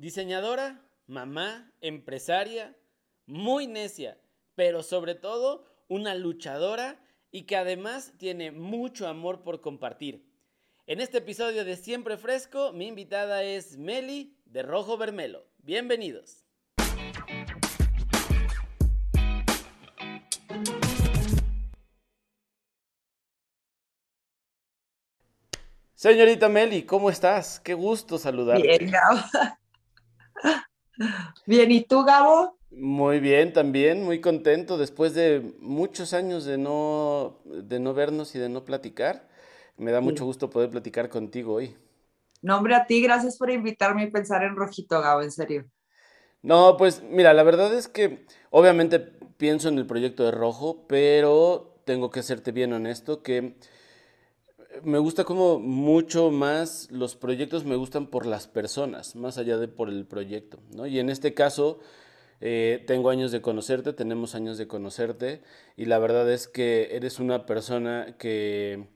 Diseñadora, mamá, empresaria, muy necia, pero sobre todo una luchadora y que además tiene mucho amor por compartir. En este episodio de Siempre Fresco, mi invitada es Meli de Rojo Vermelo. Bienvenidos. Señorita Meli, ¿cómo estás? Qué gusto saludarte. Bien. Bien, ¿y tú, Gabo? Muy bien, también, muy contento después de muchos años de no, de no vernos y de no platicar. Me da mucho gusto poder platicar contigo hoy. No, hombre, a ti, gracias por invitarme a pensar en Rojito, Gabo, en serio. No, pues mira, la verdad es que obviamente pienso en el proyecto de Rojo, pero tengo que serte bien honesto que me gusta como mucho más los proyectos me gustan por las personas, más allá de por el proyecto, ¿no? Y en este caso, eh, tengo años de conocerte, tenemos años de conocerte, y la verdad es que eres una persona que,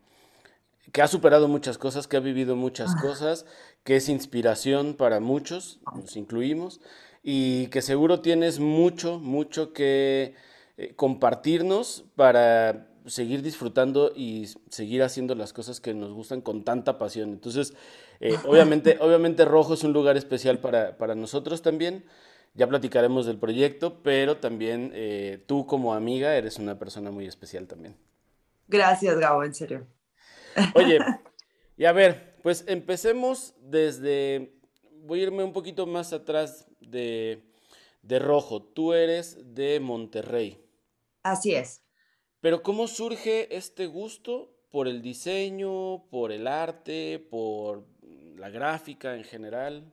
que ha superado muchas cosas, que ha vivido muchas cosas, que es inspiración para muchos, nos incluimos, y que seguro tienes mucho, mucho que eh, compartirnos para seguir disfrutando y seguir haciendo las cosas que nos gustan con tanta pasión. Entonces, eh, obviamente, obviamente Rojo es un lugar especial para, nosotros también. Ya platicaremos del proyecto, pero también eh, tú como amiga eres una persona muy especial también. Gracias, Gabo, en serio. Oye, y a ver, pues empecemos desde, voy a irme un poquito más atrás de, de Rojo. Tú eres de Monterrey. Así es. Pero ¿cómo surge este gusto por el diseño, por el arte, por la gráfica en general?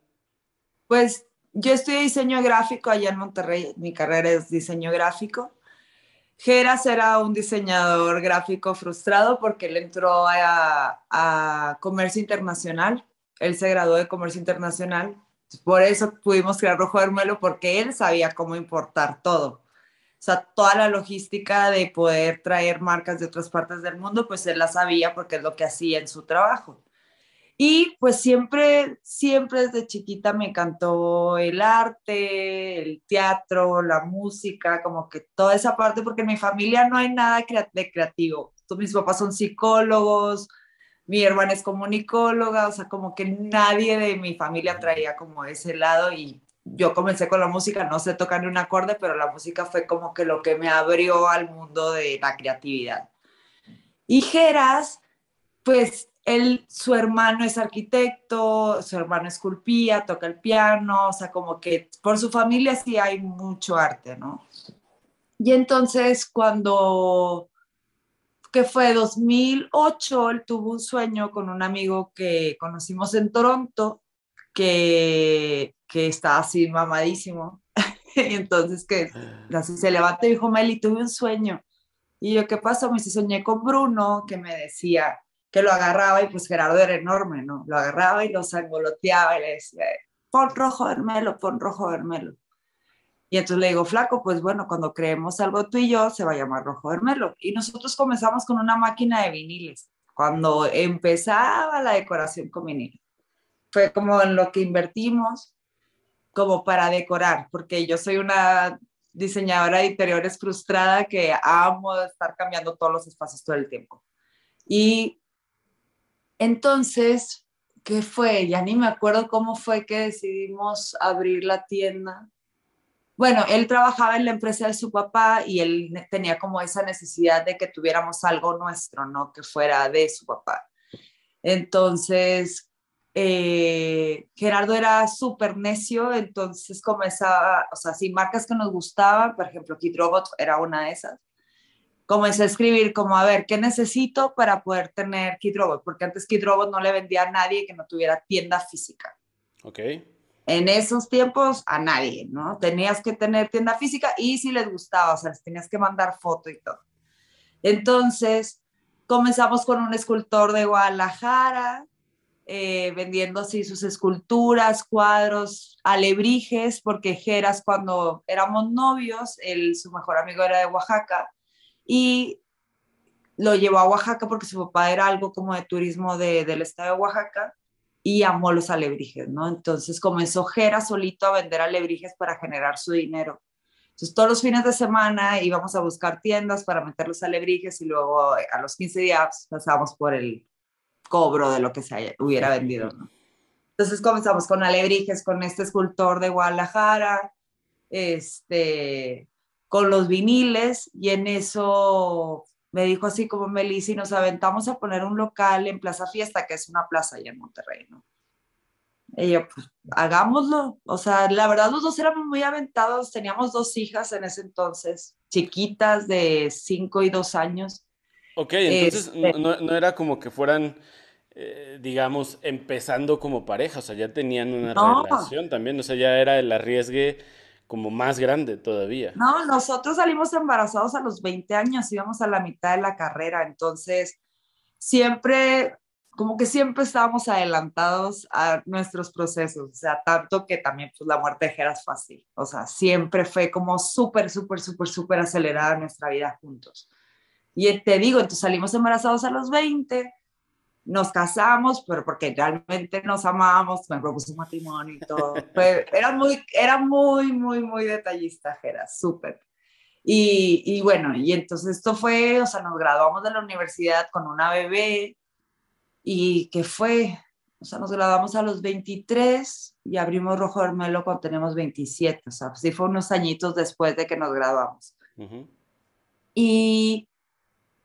Pues yo estudié diseño gráfico allá en Monterrey, mi carrera es diseño gráfico. Geras era un diseñador gráfico frustrado porque él entró a, comercio internacional, él se graduó de comercio internacional, por eso pudimos crear Rojo Hermelo porque él sabía cómo importar todo. O sea, toda la logística de poder traer marcas de otras partes del mundo, pues él la sabía porque es lo que hacía en su trabajo. Y pues siempre, siempre desde chiquita me encantó el arte, el teatro, la música, como que toda esa parte, porque en mi familia no hay nada de creativo. Mis papás son psicólogos, mi hermana es comunicóloga, o sea, como que nadie de mi familia traía como ese lado y yo comencé con la música, no sé tocar ni un acorde, pero la música fue como que lo que me abrió al mundo de la creatividad. Y Geras, pues él, su hermano es arquitecto, su hermano esculpía, toca el piano, o sea, como que por su familia sí hay mucho arte, ¿no? Y entonces cuando, que fue 2008, él tuvo un sueño con un amigo que conocimos en Toronto, que que está así mamadísimo. y entonces que así se levantó y dijo, Meli, tuve un sueño. Y yo, ¿qué pasó? Me dice, soñé con Bruno, que me decía que lo agarraba y pues Gerardo era enorme, ¿no? Lo agarraba y lo sangoloteaba y le decía, pon rojo vermelo, pon rojo vermelo. Y entonces le digo, flaco, pues bueno, cuando creemos algo tú y yo, se va a llamar rojo vermelo. Y nosotros comenzamos con una máquina de viniles, cuando empezaba la decoración con viniles. Fue como en lo que invertimos como para decorar, porque yo soy una diseñadora de interiores frustrada que amo estar cambiando todos los espacios todo el tiempo. Y entonces, ¿qué fue? Ya ni me acuerdo cómo fue que decidimos abrir la tienda. Bueno, él trabajaba en la empresa de su papá y él tenía como esa necesidad de que tuviéramos algo nuestro, ¿no? Que fuera de su papá. Entonces, eh, Gerardo era súper necio, entonces comenzaba, o sea, si marcas que nos gustaban, por ejemplo, Kid Robot era una de esas, comencé a escribir como, a ver, ¿qué necesito para poder tener Kid Robot? Porque antes Kid Robot no le vendía a nadie que no tuviera tienda física. Ok. En esos tiempos, a nadie, ¿no? Tenías que tener tienda física y si les gustaba, o sea, les tenías que mandar foto y todo. Entonces, comenzamos con un escultor de Guadalajara, eh, vendiendo así sus esculturas, cuadros, alebrijes, porque Geras cuando éramos novios, él, su mejor amigo era de Oaxaca y lo llevó a Oaxaca porque su papá era algo como de turismo del estado de Oaxaca y amó los alebrijes, ¿no? Entonces comenzó Jera solito a vender alebrijes para generar su dinero. Entonces todos los fines de semana íbamos a buscar tiendas para meter los alebrijes y luego a los 15 días pasábamos por el cobro de lo que se hubiera vendido, ¿no? Entonces comenzamos con alebrijes, con este escultor de Guadalajara, este, con los viniles y en eso me dijo así como Melissa y nos aventamos a poner un local en Plaza Fiesta, que es una plaza allá en Monterrey, ¿no? Y yo, pues, hagámoslo. O sea, la verdad, los dos éramos muy aventados. Teníamos dos hijas en ese entonces, chiquitas de cinco y dos años. Ok, entonces este no, no, era como que fueran, eh, digamos, empezando como pareja. O sea, ya tenían una relación también. O sea, ya era el arriesgue como más grande todavía. No, nosotros salimos embarazados a los 20 años, íbamos a la mitad de la carrera, entonces siempre, como que siempre estábamos adelantados a nuestros procesos, o sea, tanto que también pues la muerte de Geras fue así, o sea, siempre fue como súper, súper, súper, súper acelerada nuestra vida juntos. Y te digo, entonces salimos embarazados a los 20, nos casamos, pero porque realmente nos amábamos, me propuso matrimonio y todo. era muy, era muy, muy, muy detallista, era súper. Y, y, bueno, y entonces esto fue, o sea, nos graduamos de la universidad con una bebé y que fue, o sea, nos graduamos a los 23 y abrimos Rojo Hermelo cuando tenemos 27, o sea, sí fue unos añitos después de que nos graduamos. Y,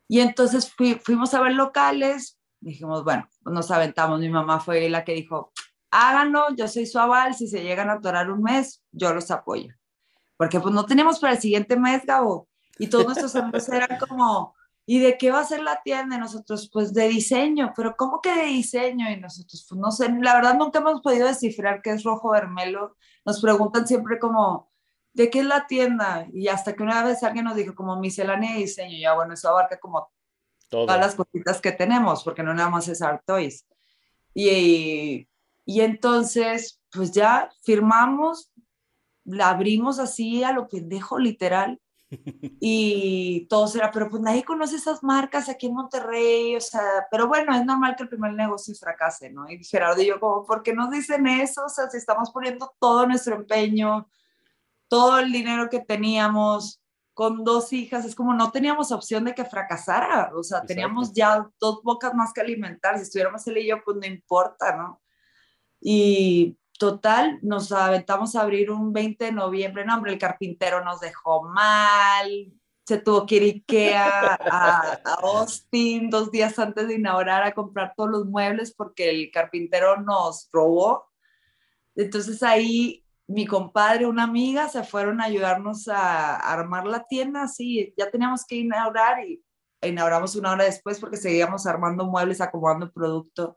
y entonces fuimos a ver locales, dijimos, bueno, nos aventamos. Mi mamá fue la que dijo, háganlo, yo soy su aval, si se llegan a atorar un mes, yo los apoyo. Porque pues no tenemos para el siguiente mes, Gabo. Y todos nuestros amigos eran como, ¿y de qué va a ser la tienda? Y nosotros, pues de diseño, pero ¿cómo que de diseño? Y nosotros, pues no sé, la verdad nunca hemos podido descifrar qué es rojo vermelo. Nos preguntan siempre como, ¿de qué es la tienda? Y hasta que una vez alguien nos dijo como miscelánea de diseño, ya bueno, eso abarca como todas las cositas que tenemos, porque no nada más es Art Toys. Y, y entonces, pues ya firmamos, la abrimos así a lo pendejo, literal. Y todo era, pero pues nadie conoce esas marcas aquí en Monterrey, o sea, pero bueno, es normal que el primer negocio fracase, ¿no? Y Gerardo y yo como, ¿por qué nos dicen eso? O sea, si estamos poniendo todo nuestro empeño, todo el dinero que teníamos, con dos hijas, es como no teníamos opción de que fracasara, o sea, teníamos ya dos bocas más que alimentar, si estuviéramos él y yo, pues no importa, ¿no? Y total, nos aventamos a abrir un 20 de noviembre, no, hombre, el carpintero nos dejó mal, se tuvo que ir Ikea a, a Austin dos días antes de inaugurar a comprar todos los muebles porque el carpintero nos robó. Entonces ahí mi compadre, una amiga, se fueron a ayudarnos a, armar la tienda, así, ya teníamos que inaugurar y inauguramos una hora después porque seguíamos armando muebles, acomodando producto.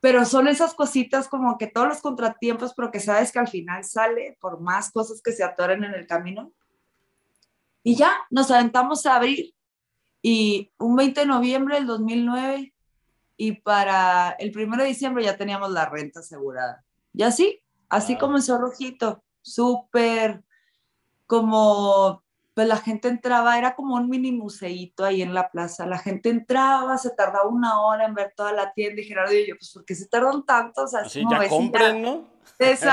Pero son esas cositas como que todos los contratiempos, pero que sabes que al final sale por más cosas que se atoren en el camino. Y ya, nos aventamos a abrir. Y un 20 de noviembre del 2009 y para el 1 de diciembre ya teníamos la renta asegurada. Y así, Así comenzó Rojito, súper como, pues la gente entraba, era como un mini museito ahí en la plaza, la gente entraba, se tardaba una hora en ver toda la tienda y Gerardo y yo, pues ¿por qué se tardan tanto? O sea, pues sí, ya compren, ¿no?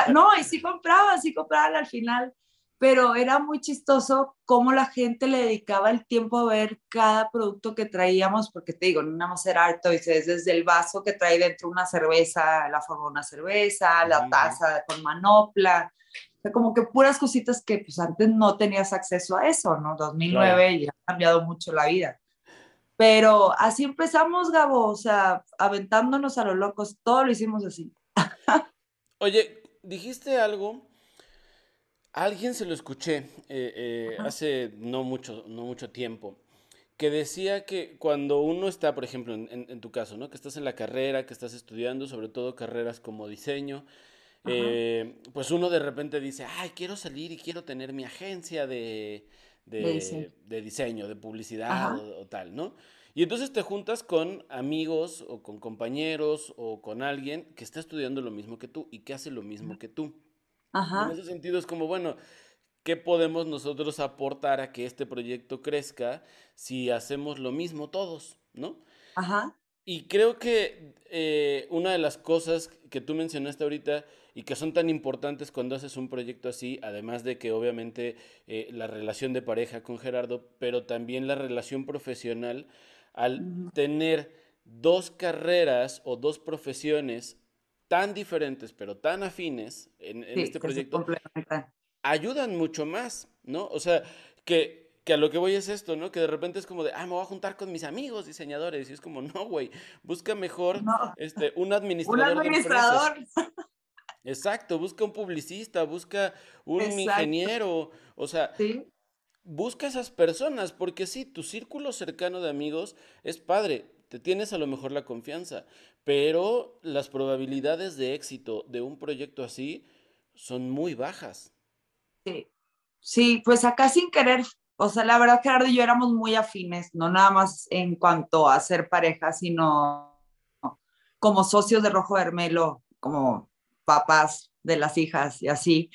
no, y sí compraban, sí compraban al final pero era muy chistoso cómo la gente le dedicaba el tiempo a ver cada producto que traíamos, porque te digo, no vamos a ser alto, y es desde el vaso que trae dentro una cerveza, la forma de una cerveza, la taza con manopla, o sea, como que puras cositas que pues antes no tenías acceso a eso, ¿no? 2009 ya ha cambiado mucho la vida. Pero así empezamos, Gabo, o sea, aventándonos a los locos, todo lo hicimos así. Oye, dijiste algo alguien se lo escuché eh, eh, hace no mucho, no mucho tiempo, que decía que cuando uno está, por ejemplo, en, tu caso, ¿no? Que estás en la carrera, que estás estudiando, sobre todo carreras como diseño, eh, pues uno de repente dice, ay, quiero salir y quiero tener mi agencia de, de, diseño. de publicidad o, tal, ¿no? Y entonces te juntas con amigos o con compañeros o con alguien que está estudiando lo mismo que tú y que hace lo mismo que tú. En ese sentido es como, bueno, ¿qué podemos nosotros aportar a que este proyecto crezca si hacemos lo mismo todos, ¿no? Ajá. Y creo que eh, una de las cosas que tú mencionaste ahorita y que son tan importantes cuando haces un proyecto así, además de que obviamente eh, la relación de pareja con Gerardo, pero también la relación profesional, al tener dos carreras o dos profesiones tan diferentes, pero tan afines en, este proyecto, ayudan mucho más, ¿no? O sea, que, que, a lo que voy es esto, ¿no? Que de repente es como de, ah, me voy a juntar con mis amigos diseñadores. Y es como, no, güey, busca mejor este, un administrador. un administrador. Exacto, busca un publicista, busca un ingeniero, o sea, busca esas personas, porque sí, tu círculo cercano de amigos es padre, te tienes a lo mejor la confianza, pero las probabilidades de éxito de un proyecto así son muy bajas. Sí, sí, pues acá sin querer, o sea, la verdad Gerardo y yo éramos muy afines, no nada más en cuanto a ser pareja, sino como socios de Rojo Hermelo, como papás de las hijas y así.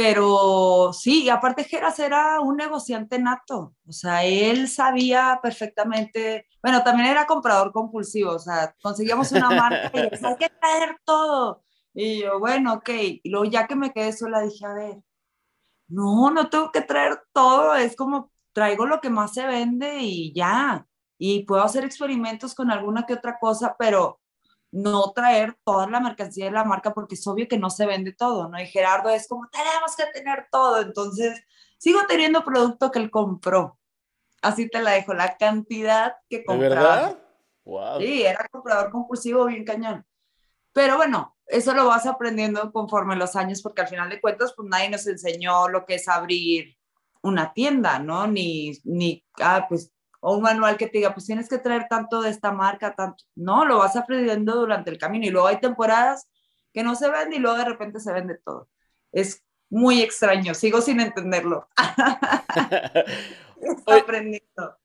Pero sí, y aparte Geras era un negociante nato, o sea, él sabía perfectamente, bueno, también era comprador compulsivo, o sea, conseguíamos una marca y hay que traer todo. Y yo, bueno, ok, y luego ya que me quedé sola dije, a ver, no, no tengo que traer todo, es como traigo lo que más se vende y ya, y puedo hacer experimentos con alguna que otra cosa, pero no traer toda la mercancía de la marca porque es obvio que no se vende todo, ¿no? Y Gerardo es como, tenemos que tener todo, entonces sigo teniendo producto que él compró. Así te la dejo, la cantidad que compraba. ¿De verdad? Wow. Sí, era comprador compulsivo bien cañón. Pero bueno, eso lo vas aprendiendo conforme los años porque al final de cuentas, pues nadie nos enseñó lo que es abrir una tienda, ¿no? Ni, ni, ah, pues o un manual que te diga, pues tienes que traer tanto de esta marca, tanto. No, lo vas aprendiendo durante el camino y luego hay temporadas que no se vende y luego de repente se vende todo. Es muy extraño, sigo sin entenderlo. Está aprendiendo.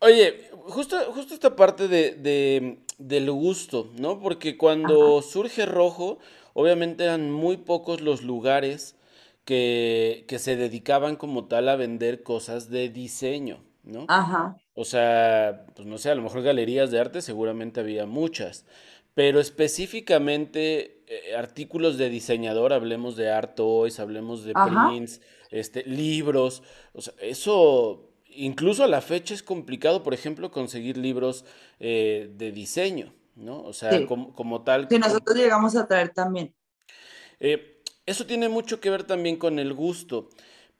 Oye, justo, justo esta parte de, del gusto, ¿no? Porque cuando surge rojo, obviamente eran muy pocos los lugares que, que se dedicaban como tal a vender cosas de diseño. ¿No? Ajá. O sea, pues no sé, a lo mejor galerías de arte seguramente había muchas, pero específicamente eh, artículos de diseñador, hablemos de Art Toys, hablemos de prints, este, libros, o sea, eso incluso a la fecha es complicado, por ejemplo, conseguir libros eh, de diseño, ¿no? O sea, como, tal. Que nosotros llegamos a traer también. Eh, eso tiene mucho que ver también con el gusto.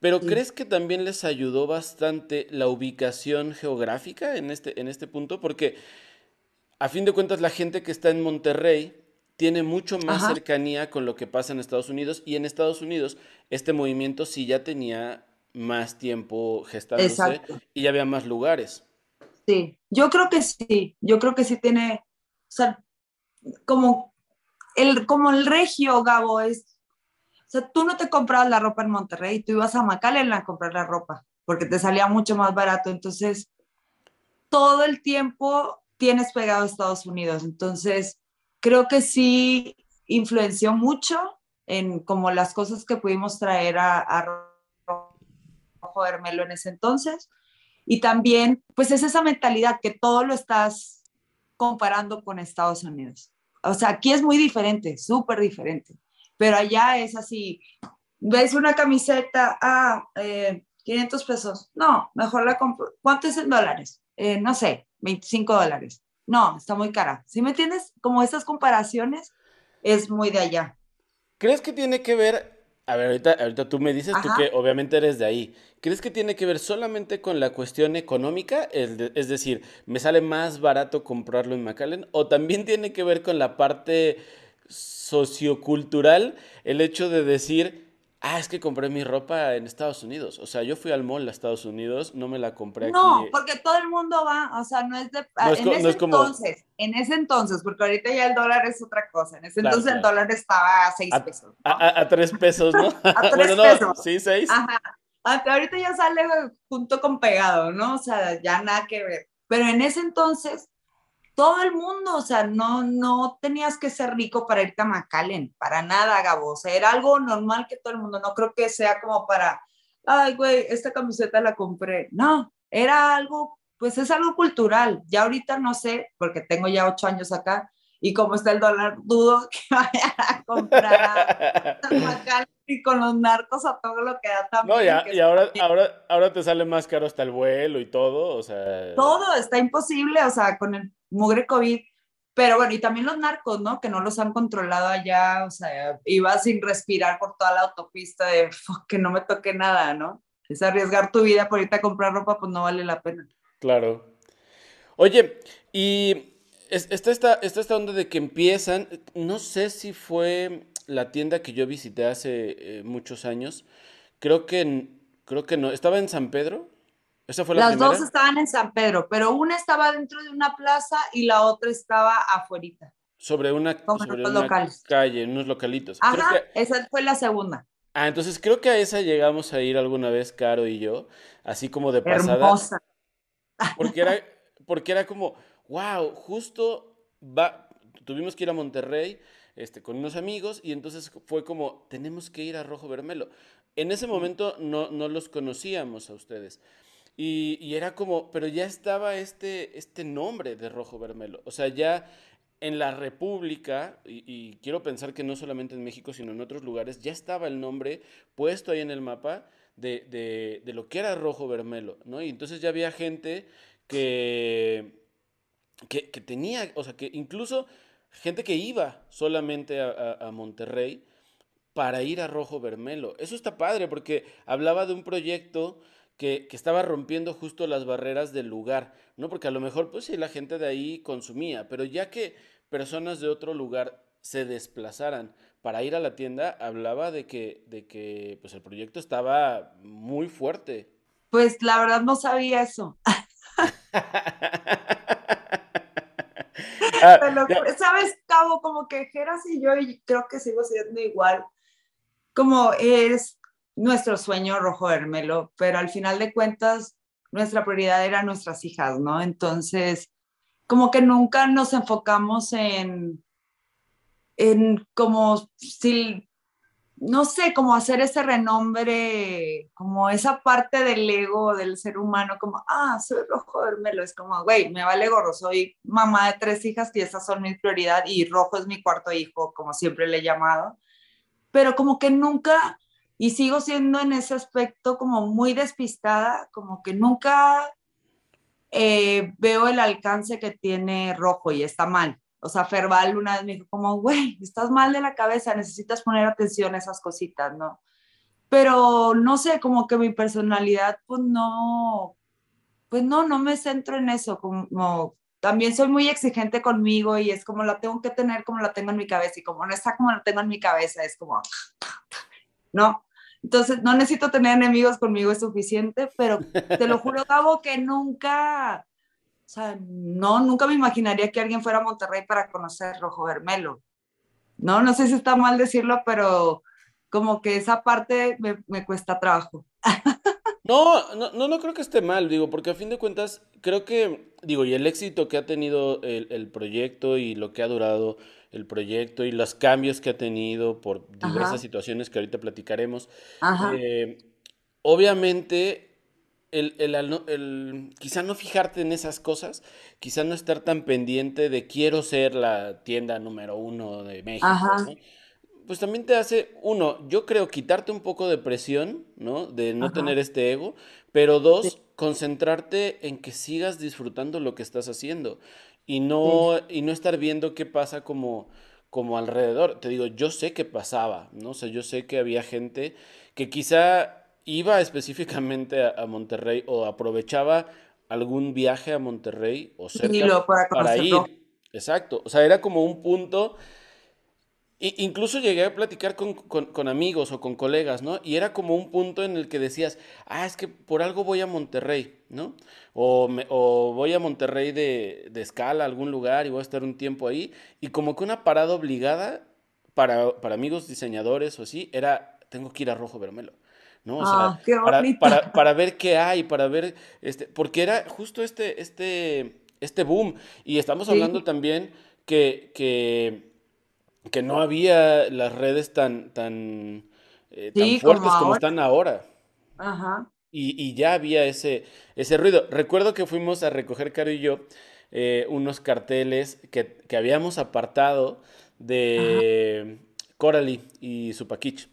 Pero ¿crees que también les ayudó bastante la ubicación geográfica en este, en este punto? Porque a fin de cuentas la gente que está en Monterrey tiene mucho más cercanía con lo que pasa en Estados Unidos y en Estados Unidos este movimiento sí ya tenía más tiempo gestándose y ya había más lugares. Sí, yo creo que sí, yo creo que sí tiene, o sea, como el, como el regio, Gabo, es o sea, tú no te comprabas la ropa en Monterrey, tú ibas a McAllen a comprar la ropa, porque te salía mucho más barato. Entonces, todo el tiempo tienes pegado a Estados Unidos. Entonces, creo que sí influenció mucho en como las cosas que pudimos traer a, a Rojo Hermelo en ese entonces. Y también, pues es esa mentalidad que todo lo estás comparando con Estados Unidos. O sea, aquí es muy diferente, súper diferente pero allá es así, ves una camiseta a ah, 500 eh, pesos, no, mejor la compro, ¿cuánto es en dólares? Eh, no sé, 25 dólares. No, está muy cara. ¿Sí me entiendes? Como esas comparaciones es muy de allá. ¿Crees que tiene que ver, a ver, ahorita, ahorita tú me dices tú que obviamente eres de ahí, ¿crees que tiene que ver solamente con la cuestión económica? Es, decir, ¿me sale más barato comprarlo en McAllen? ¿O también tiene que ver con la parte sociocultural el hecho de decir, ah, es que compré mi ropa en Estados Unidos. O sea, yo fui al mall a Estados Unidos, no me la compré aquí. No, porque todo el mundo va, o sea, no es de... en ese entonces, en ese entonces, porque ahorita ya el dólar es otra cosa. En ese entonces el dólar estaba a seis pesos. A, tres pesos, ¿no? a tres pesos. sí, seis. Ajá. Ahorita ya sale junto con pegado, ¿no? O sea, ya nada que ver. Pero en ese entonces todo el mundo, o sea, no, no tenías que ser rico para irte a McAllen, para nada, Gabo, o sea, era algo normal que todo el mundo, no creo que sea como para, ay, güey, esta camiseta la compré, no, era algo pues es algo cultural. Ya ahorita no sé, porque tengo ya ocho años acá, y como está el dólar, dudo que vaya a comprar y con los narcos a todo lo que da también. No, ya, y ahora, ahora, ahora te sale más caro hasta el vuelo y todo, o sea. Todo está imposible, o sea, con el mugre COVID. Pero bueno, y también los narcos, ¿no? Que no los han controlado allá, o sea, iba sin respirar por toda la autopista de que no me toque nada, ¿no? Es arriesgar tu vida por irte a comprar ropa, pues no vale la pena. Claro. Oye, y está esta, esta onda de que empiezan, no sé si fue la tienda que yo visité hace eh, muchos años, creo que, creo que no, ¿estaba en San Pedro? ¿Esa fue la Las dos estaban en San Pedro, pero una estaba dentro de una plaza y la otra estaba afuerita. Sobre una, sobre una calle, unos localitos. Ajá, esa fue la segunda. Ah, entonces creo que a esa llegamos a ir alguna vez, Caro y yo, así como de pasada. Hermosa. Porque era, porque era como, wow, justo va, tuvimos que ir a Monterrey este, con unos amigos y entonces fue como, tenemos que ir a Rojo Vermelo. En ese momento no, no los conocíamos a ustedes. Y, era como, pero ya estaba este, este nombre de Rojo Vermelo. O sea, ya en la República, y, quiero pensar que no solamente en México, sino en otros lugares, ya estaba el nombre puesto ahí en el mapa de, de, de lo que era Rojo Vermelo, ¿no? Y entonces ya había gente que, que, tenía, o sea, que incluso gente que iba solamente a, Monterrey para ir a Rojo Vermelo. Eso está padre porque hablaba de un proyecto que, que, estaba rompiendo justo las barreras del lugar, ¿no? Porque a lo mejor, pues sí, la gente de ahí consumía, pero ya que personas de otro lugar se desplazaran para ir a la tienda, hablaba de que, de que pues el proyecto estaba muy fuerte. Pues la verdad no sabía eso. Ah, ¿Sabes, Cabo? Como que Geras y yo, y creo que sigo siendo igual, como es nuestro sueño rojo Hermelo, pero al final de cuentas, nuestra prioridad era nuestras hijas, ¿no? Entonces, como que nunca nos enfocamos en, en como si no sé, cómo hacer ese renombre, como esa parte del ego del ser humano, como, ah, soy rojo vermelo, es como, güey, me vale gorro, soy mamá de tres hijas y esas son mi prioridad y rojo es mi cuarto hijo, como siempre le he llamado, pero como que nunca, y sigo siendo en ese aspecto como muy despistada, como que nunca eh, veo el alcance que tiene rojo y está mal. O sea, Ferval una vez me dijo como, güey, estás mal de la cabeza, necesitas poner atención a esas cositas, ¿no? Pero no sé, como que mi personalidad, pues no, pues no, no me centro en eso, como también soy muy exigente conmigo y es como la tengo que tener como la tengo en mi cabeza y como no está como la tengo en mi cabeza, es como, ¿no? Entonces, no necesito tener enemigos conmigo, es suficiente, pero te lo juro, Gabo, que nunca, o sea, no, nunca me imaginaría que alguien fuera a Monterrey para conocer Rojo Vermelo. No, no sé si está mal decirlo, pero como que esa parte me, cuesta trabajo. No, no, no, creo que esté mal, digo, porque a fin de cuentas, creo que, digo, y el éxito que ha tenido el, proyecto y lo que ha durado el proyecto y los cambios que ha tenido por diversas situaciones que ahorita platicaremos, eh, obviamente el, el, quizá no fijarte en esas cosas, quizá no estar tan pendiente de quiero ser la tienda número uno de México, pues también te hace, uno, yo creo quitarte un poco de presión, ¿no? De no tener este ego, pero dos, concentrarte en que sigas disfrutando lo que estás haciendo y no, y no estar viendo qué pasa como, como alrededor. Te digo, yo sé que pasaba, ¿no? O sea, yo sé que había gente que quizá iba específicamente a, Monterrey o aprovechaba algún viaje a Monterrey o cerca para, ir. Exacto, o sea, era como un punto. incluso llegué a platicar con, amigos o con colegas, ¿no? Y era como un punto en el que decías, ah, es que por algo voy a Monterrey, ¿no? O, o voy a Monterrey de, de, escala a algún lugar y voy a estar un tiempo ahí. Y como que una parada obligada para, para amigos diseñadores o así, era, tengo que ir a Rojo Vermelo. ¿no? O sea, ah, para, ver qué hay, para ver, este, porque era justo este, este, este boom. Y estamos hablando también que, que, que, no había las redes tan, tan, eh, tan fuertes como, están ahora. Ajá. Y, ya había ese, ese ruido. Recuerdo que fuimos a recoger, Caro y yo, eh, unos carteles que, habíamos apartado de Coralie y su paquiche.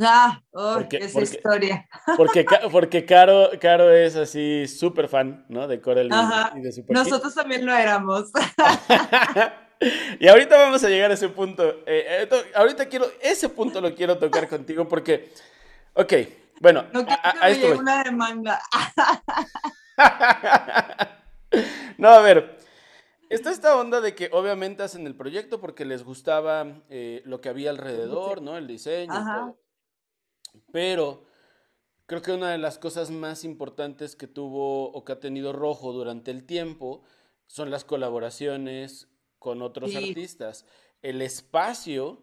Ah, oh, esa historia. Porque, porque Caro, Caro es así súper fan, ¿no? De Coralie y de su Nosotros también lo éramos. y ahorita vamos a llegar a ese punto. Eh, eh, ahorita quiero, ese punto lo quiero tocar contigo porque, ok, bueno, no quiero a, que me una demanda. no, a ver, Está esta onda de que obviamente hacen el proyecto porque les gustaba eh, lo que había alrededor, ¿no? El diseño. Todo. Pero creo que una de las cosas más importantes que tuvo o que ha tenido Rojo durante el tiempo son las colaboraciones con otros artistas. El espacio,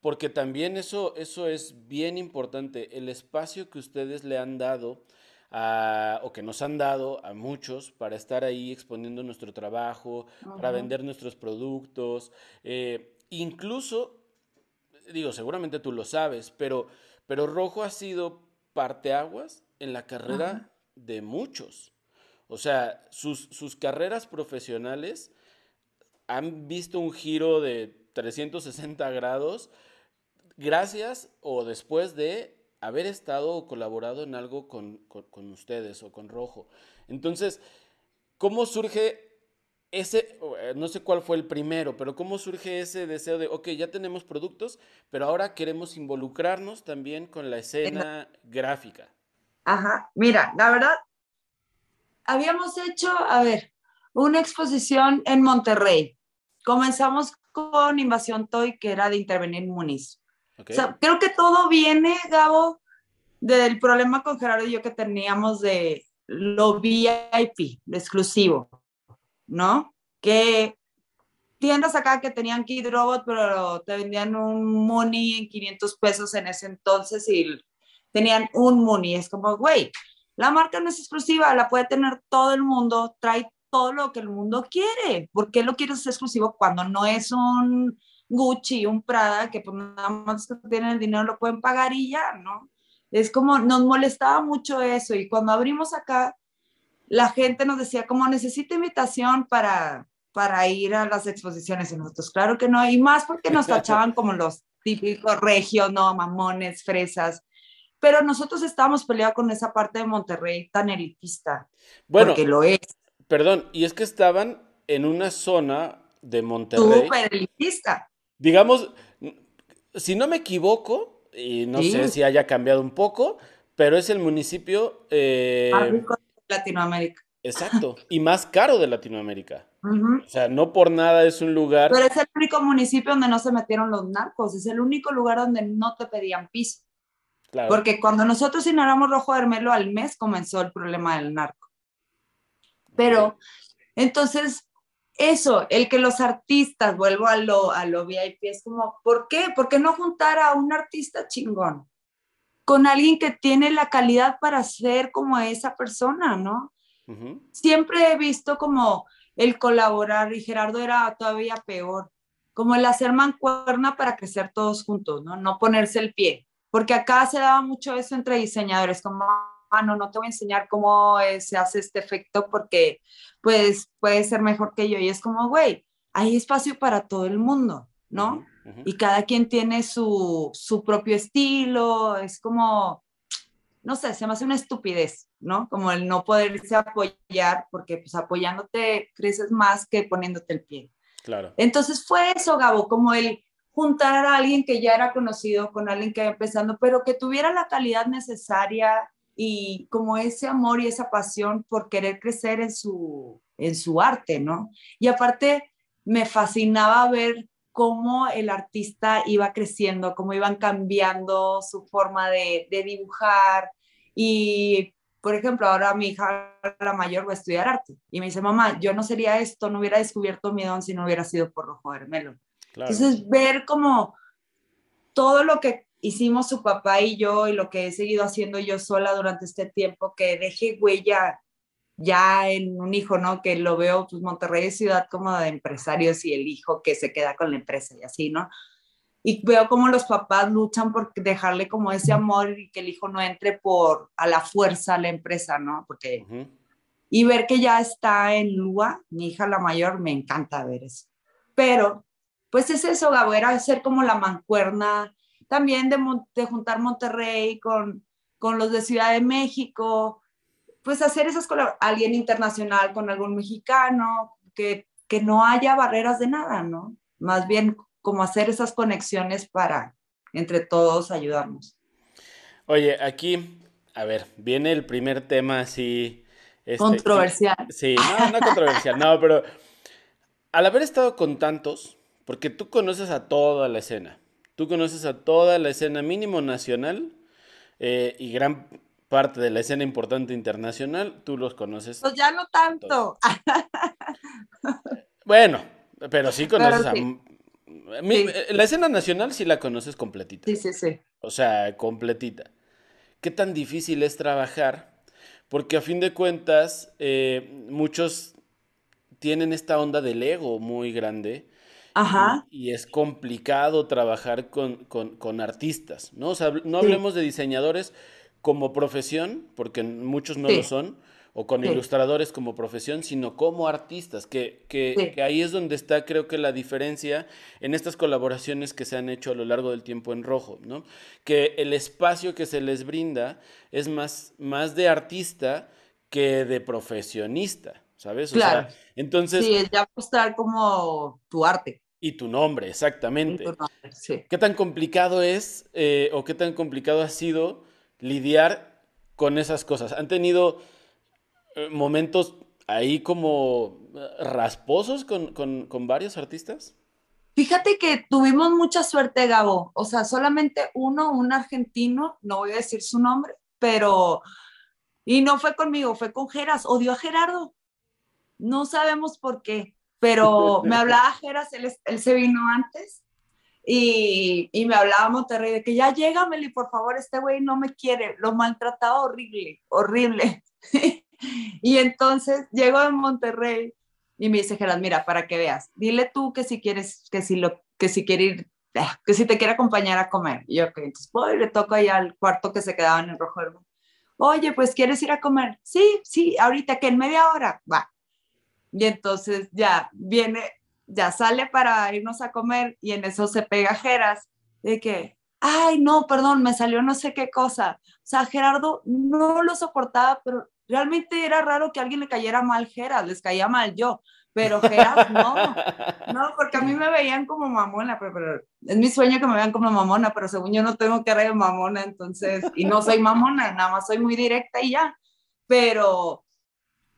porque también eso, eso es bien importante, el espacio que ustedes le han dado o que nos han dado a muchos para estar ahí exponiendo nuestro trabajo, para vender nuestros productos. Eh, incluso, digo, seguramente tú lo sabes, pero, pero Rojo ha sido parteaguas en la carrera de muchos. O sea, sus, sus carreras profesionales han visto un giro de 360 grados gracias o después de haber estado o colaborado en algo con, ustedes o con Rojo. Entonces, ¿cómo surge ese, eh, no sé cuál fue el primero, pero cómo surge ese deseo de, ok, ya tenemos productos, pero ahora queremos involucrarnos también con la escena gráfica? Ajá, mira, la verdad, habíamos hecho, a ver, una exposición en Monterrey. Comenzamos con Invasión Toy, que era de intervenir Muniz creo que todo viene, Gabo, del problema con Gerardo y yo que teníamos de lo VIP, lo exclusivo, ¿no? Que tiendas acá que tenían Kid Robot, pero te vendían un money en 500 pesos en ese entonces y tenían un money. Es como, güey, la marca no es exclusiva, la puede tener todo el mundo, trae todo lo que el mundo quiere. ¿Por qué lo quieres exclusivo cuando no es un Gucci, un Prada, que pues nada más que tienen el dinero lo pueden pagar y ya, ¿no? Es como, nos molestaba mucho eso y cuando abrimos acá, la gente nos decía como necesita invitación para, para ir a las exposiciones y nosotros, claro que no, y más porque nos tachaban como los típicos regios, no, mamones, fresas, pero nosotros estábamos peleados con esa parte de Monterrey tan elitista, bueno, porque lo es. Perdón, y es que estaban en una zona de Monterrey. Súper elitista digamos, si no me equivoco, y no sé si haya cambiado un poco, pero es el municipio... Eh, más rico de Latinoamérica. Exacto, y más caro de Latinoamérica. O sea, no por nada es un lugar... Pero es el único municipio donde no se metieron los narcos, es el único lugar donde no te pedían piso. Claro. Porque cuando nosotros inauguramos Rojo Hermelo al mes comenzó el problema del narco. Pero entonces eso, el que los artistas, vuelvo a lo, a lo VIP, es como, ¿por qué? ¿Por qué no juntar a un artista chingón con alguien que tiene la calidad para ser como esa persona, ¿no? Siempre he visto como el colaborar, y Gerardo era todavía peor, como el hacer mancuerna para crecer todos juntos, ¿no? No ponerse el pie, porque acá se daba mucho eso entre diseñadores, como, ah, no, no te voy a enseñar cómo se hace este efecto porque pues puede ser mejor que yo. Y es como, güey, hay espacio para todo el mundo, ¿no? Y cada quien tiene su, su propio estilo, es como, no sé, se me hace una estupidez, ¿no? Como el no poderse apoyar, porque pues apoyándote creces más que poniéndote el pie. Claro. Entonces fue eso, Gabo, como el juntar a alguien que ya era conocido con alguien que iba empezando, pero que tuviera la calidad necesaria y como ese amor y esa pasión por querer crecer en su, en su arte, ¿no? Y aparte me fascinaba ver cómo el artista iba creciendo, cómo iban cambiando su forma de, de dibujar y por ejemplo, ahora mi hija, la mayor, va a estudiar arte. Y me dice, mamá, yo no sería esto, no hubiera descubierto mi don si no hubiera sido por Rojo Hermelo. Entonces, ver como todo lo que hicimos su papá y yo y lo que he seguido haciendo yo sola durante este tiempo, que deje huella ya en un hijo, ¿no? Que lo veo, pues Monterrey es ciudad como de empresarios y el hijo que se queda con la empresa y así, ¿no? y veo como los papás luchan por dejarle como ese amor y que el hijo no entre por a la fuerza a la empresa, ¿no? Porque y ver que ya está en Lua, mi hija la mayor, me encanta ver eso. Pero pues es eso, Gabo, era ser como la mancuerna también de, de juntar Monterrey con con los de Ciudad de México, pues hacer esas colaboraciones, alguien internacional con algún mexicano, que, que no haya barreras de nada, ¿no? Más bien como hacer esas conexiones para entre todos ayudarnos. Oye, aquí, a ver, viene el primer tema así... Este, controversial. Sí, no, no controversial, no, pero al haber estado con tantos, porque tú conoces a toda la escena, tú conoces a toda la escena mínimo nacional eh, y gran parte de la escena importante internacional, tú los conoces. Pues ya no tanto. bueno, pero sí conoces a... La escena nacional sí la conoces completita. Sí, sí, sí. O sea, completita. ¿Qué tan difícil es trabajar? Porque a fin de cuentas, eh, muchos tienen esta onda del ego muy grande y, es complicado trabajar con, artistas, ¿no? O sea, no hablemos de diseñadores como profesión, porque muchos no lo son, o con ilustradores como profesión, sino como artistas, que, que, ahí es donde está creo que la diferencia en estas colaboraciones que se han hecho a lo largo del tiempo en rojo, ¿no? Que el espacio que se les brinda es más, más de artista que de profesionista, ¿sabes? Claro. entonces... Sí, ya mostrar como tu arte. Y tu nombre, exactamente. ¿Qué tan complicado es eh, o qué tan complicado ha sido lidiar con esas cosas? ¿Han tenido eh, momentos ahí como eh, rasposos con, con, varios artistas? Fíjate que tuvimos mucha suerte, Gabo. O sea, solamente uno, un argentino, no voy a decir su nombre, pero... Y no fue conmigo, fue con Geras. Odió a Gerardo. No sabemos por qué pero me hablaba Geras, él, él se vino antes y, y, me hablaba Monterrey de que ya llega, Meli, por favor, este güey no me quiere, lo maltrataba horrible, horrible. y entonces llego a Monterrey y me dice Geras, mira, para que veas, dile tú que si quieres, que si lo, que si quiere ir, ah, que si te quiere acompañar a comer. Y yo, ok, entonces voy, le toco ahí al cuarto que se quedaba en el rojo Oye, pues ¿quieres ir a comer? Sí, sí, ahorita que en media hora, va. Y entonces ya viene, ya sale para irnos a comer y en eso se pega Geras de que, ay, no, perdón, me salió no sé qué cosa. O sea, Gerardo no lo soportaba, pero realmente era raro que a alguien le cayera mal Geras, les caía mal yo, pero Geras no, no, porque a mí me veían como mamona, pero, es mi sueño que me vean como mamona, pero según yo no tengo que de mamona, entonces, y no soy mamona, nada más soy muy directa y ya, pero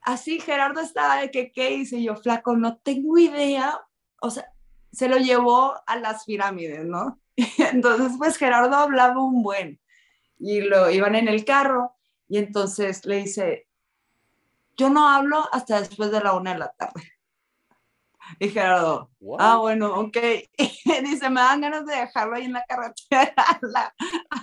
así Gerardo estaba de que, ¿qué hice yo? Flaco, no tengo idea. O sea, se lo llevó a las pirámides, ¿no? Entonces, pues Gerardo hablaba un buen y lo iban en el carro y entonces le dice, yo no hablo hasta después de la una de la tarde. Y Gerardo, ah, bueno, ok. Y dice, me dan ganas de dejarlo ahí en la carretera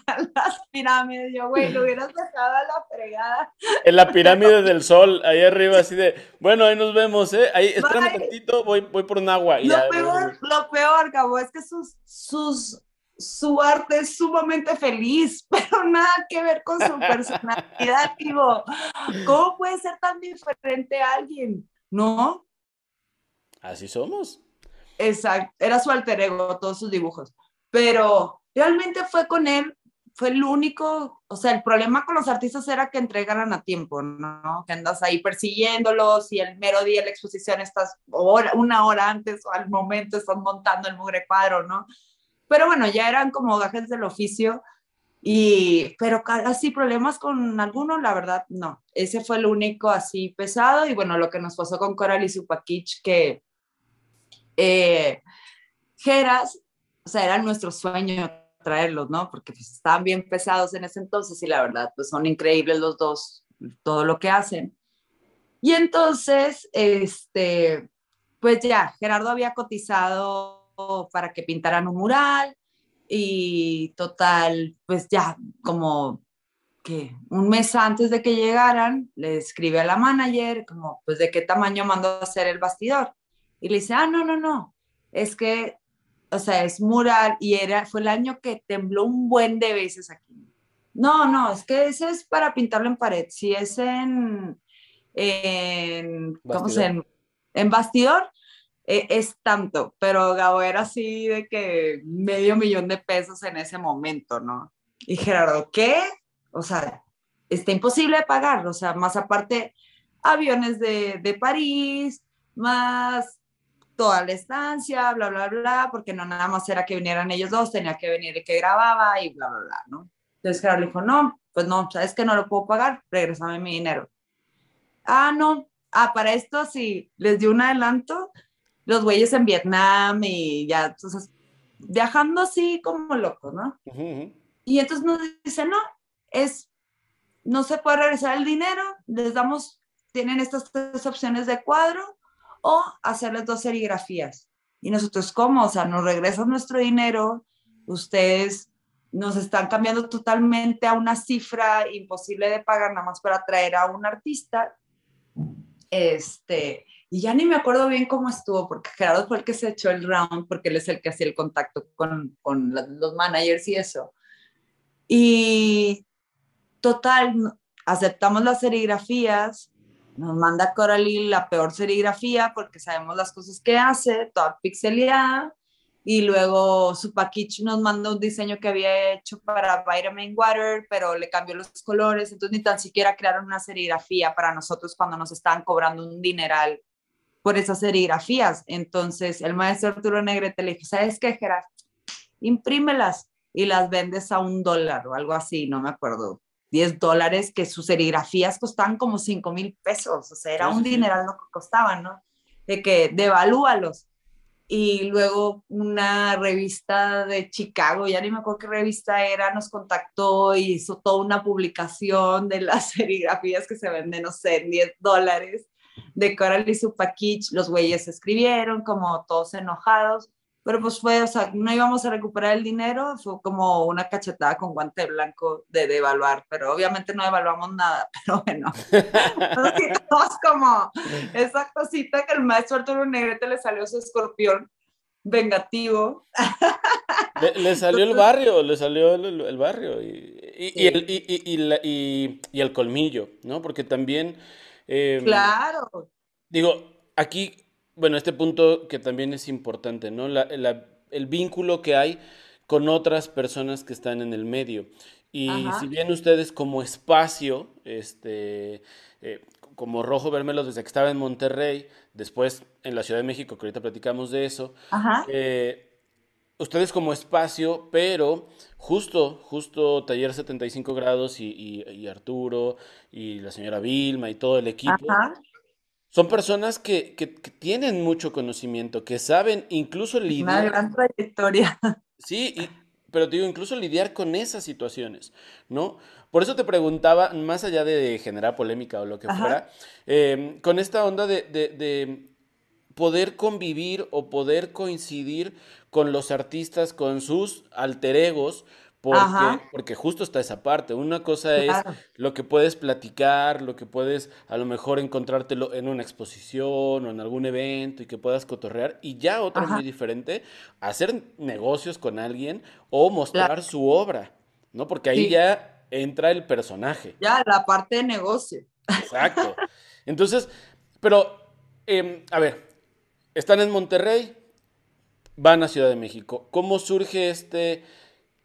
a, las pirámides. Yo, güey, lo hubieras dejado a la fregada. En la pirámide del sol, ahí arriba, así de, bueno, ahí nos vemos, ¿eh? Ahí, espérame un tantito, voy, voy por un agua. lo, peor, lo peor, Gabo, es que sus, sus, su arte es sumamente feliz, pero nada que ver con su personalidad, digo, ¿cómo puede ser tan diferente a alguien? ¿No? Así somos. Exacto, era su alter ego, todos sus dibujos. Pero realmente fue con él, fue el único, o sea, el problema con los artistas era que entregaran a tiempo, ¿no? Que andas ahí persiguiéndolos y el mero día de la exposición estás una hora antes o al momento estás montando el mugre cuadro, ¿no? Pero bueno, ya eran como gajes del oficio y, pero así problemas con alguno, la verdad, no. Ese fue el único así pesado y bueno, lo que nos pasó con Coral y su Paquich, que eh, Geras, o sea, era nuestro sueño traerlos, ¿no? Porque pues, estaban bien pesados en ese entonces y la verdad, pues son increíbles los dos, todo lo que hacen. Y entonces, este, pues ya, Gerardo había cotizado para que pintaran un mural y total, pues ya como que un mes antes de que llegaran, le escribe a la manager como, pues de qué tamaño mandó a hacer el bastidor. Y le dice, ah, no, no, no, es que o sea, es mural y era, fue el año que tembló un buen de veces aquí. No, no, es que ese es para pintarlo en pared. Si es en, en ¿cómo se llama? En bastidor, eh, es tanto, pero Gabo era así de que medio millón de pesos en ese momento, ¿no? Y Gerardo, ¿qué? O sea, está imposible de pagar, o sea, más aparte, aviones de, de París, más toda la estancia, bla, bla, bla, porque no nada más era que vinieran ellos dos, tenía que venir el que grababa y bla, bla, bla, ¿no? Entonces Gerardo dijo, no, pues no, sabes que no lo puedo pagar, regresame mi dinero. Ah, no, ah, para esto sí, les dio un adelanto, los güeyes en Vietnam y ya, entonces, viajando así como locos, ¿no? Y entonces nos dice, no, es, no se puede regresar el dinero, les damos, tienen estas tres opciones de cuadro o hacerles dos serigrafías. Y nosotros, ¿cómo? O sea, nos regresan nuestro dinero, ustedes nos están cambiando totalmente a una cifra imposible de pagar nada más para traer a un artista. Este, y ya ni me acuerdo bien cómo estuvo, porque Gerardo fue el que se echó el round, porque él es el que hacía el contacto con, con los managers y eso. Y total, aceptamos las serigrafías, nos manda Coralie la peor serigrafía porque sabemos las cosas que hace, toda pixeleada, y luego Supakich nos mandó un diseño que había hecho para Vitamin Water, pero le cambió los colores, entonces ni tan siquiera crearon una serigrafía para nosotros cuando nos estaban cobrando un dineral por esas serigrafías. Entonces el maestro Arturo Negrete le dijo, ¿sabes qué, Gerard? Imprímelas y las vendes a un dólar o algo así, no me acuerdo. 10 dólares, que sus serigrafías costaban como 5 mil pesos, o sea, era un dineral lo que costaban, ¿no? De que devalúalos y luego una revista de Chicago, ya ni me acuerdo qué revista era, nos contactó y hizo toda una publicación de las serigrafías que se venden, no sé, 10 dólares de Coral y Supakich. Los güeyes escribieron como todos enojados, pero pues fue, o sea, no íbamos a recuperar el dinero, fue como una cachetada con guante blanco de devaluar, pero obviamente no devaluamos nada, pero bueno, nos como esa cosita que el maestro Arturo Negrete le salió su escorpión vengativo. Le, salió el barrio, le salió el, barrio y, y, el, y, el, colmillo, ¿no? Porque también... Em, claro. Digo, aquí bueno, este punto que también es importante, ¿no? el vínculo que hay con otras personas que están en el medio. Y si bien ustedes como espacio, este, eh, como Rojo Vermelo desde que estaba en Monterrey, después en la Ciudad de México, que ahorita platicamos de eso, eh, ustedes como espacio, pero justo, justo Taller 75 grados y, Arturo y la señora Vilma y todo el equipo, son personas que, tienen mucho conocimiento, que saben incluso lidiar. Una gran trayectoria. Sí, pero te digo, incluso lidiar con esas situaciones, ¿no? Por eso te preguntaba, más allá de generar polémica o lo que fuera, em, con esta onda de, poder convivir o poder coincidir con los artistas, con sus alter egos, porque, porque, justo está esa parte. Una cosa es lo que puedes platicar, lo que puedes a lo mejor encontrártelo en una exposición o en algún evento y que puedas cotorrear. Y ya otra muy diferente, hacer negocios con alguien o mostrar su obra, ¿no? Porque ahí ya entra el personaje. Ya, la parte de negocio. Exacto. Entonces, pero, em, a ver, están en Monterrey, van a Ciudad de México. ¿Cómo surge este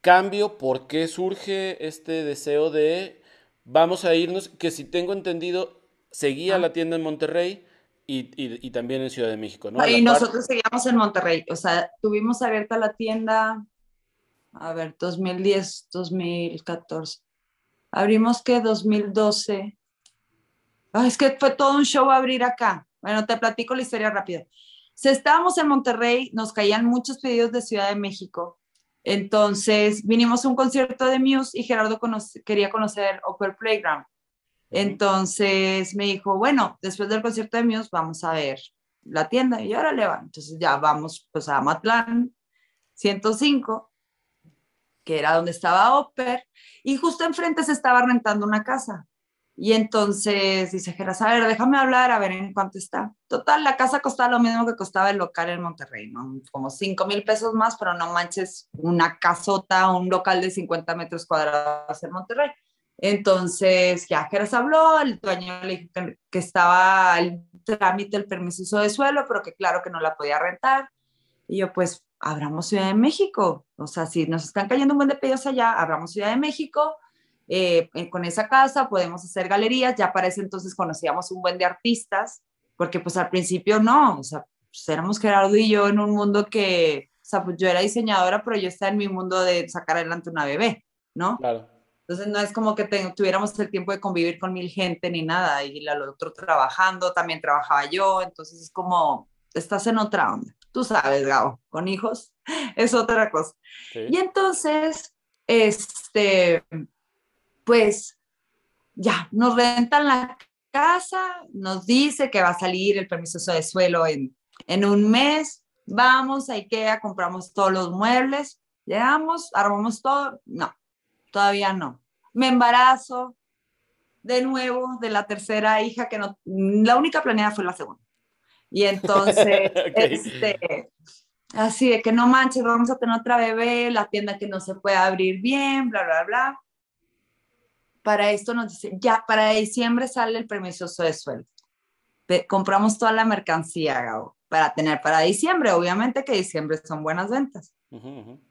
cambio, ¿por qué surge este deseo de vamos a irnos? Que si tengo entendido, seguía la tienda en Monterrey y, también en Ciudad de México, ¿no? Y nosotros seguíamos en Monterrey, o sea, tuvimos abierta la tienda, a ver, 2010, 2014. Abrimos que 2012. es que fue todo un show abrir acá. Bueno, te platico la historia rápida. Si estábamos en Monterrey, nos caían muchos pedidos de Ciudad de México entonces vinimos a un concierto de Muse y Gerardo quería conocer Upper Playground. Entonces me dijo, bueno, después del concierto de Muse vamos a ver la tienda y ahora le va. Entonces ya vamos pues a Matlán 105, que era donde estaba Upper, y justo enfrente se estaba rentando una casa. Y entonces dice Geras, a ver, déjame hablar, a ver en cuánto está. Total, la casa costaba lo mismo que costaba el local en Monterrey, ¿no? Como 5 mil pesos más, pero no manches, una casota, un local de 50 metros cuadrados en Monterrey. Entonces, ya Geras habló, el dueño le dijo que, estaba el trámite, el permiso de suelo, pero que claro que no la podía rentar. Y yo, pues, abramos Ciudad de México. O sea, si nos están cayendo un buen de pedidos allá, abramos Ciudad de México eh, con esa casa podemos hacer galerías, ya para ese entonces conocíamos un buen de artistas, porque pues al principio no, o sea, pues, éramos Gerardo y yo en un mundo que, o sea, pues yo era diseñadora, pero yo estaba en mi mundo de sacar adelante una bebé, ¿no? Claro. Entonces no es como que tuviéramos el tiempo de convivir con mil gente ni nada, y el otro trabajando, también trabajaba yo, entonces es como, estás en otra onda. Tú sabes, Gabo, con hijos es otra cosa. Y entonces, este, pues ya, nos rentan la casa, nos dice que va a salir el permiso de suelo en, en un mes, vamos a IKEA, compramos todos los muebles, llegamos, armamos todo, no, todavía no. Me embarazo de nuevo de la tercera hija, que no, la única planeada fue la segunda. Y entonces, este, así de que no manches, vamos a tener otra bebé, la tienda que no se puede abrir bien, bla, bla, bla para esto nos dice, ya, para diciembre sale el permiso de sueldo. compramos toda la mercancía, para tener para diciembre. Obviamente que diciembre son buenas ventas.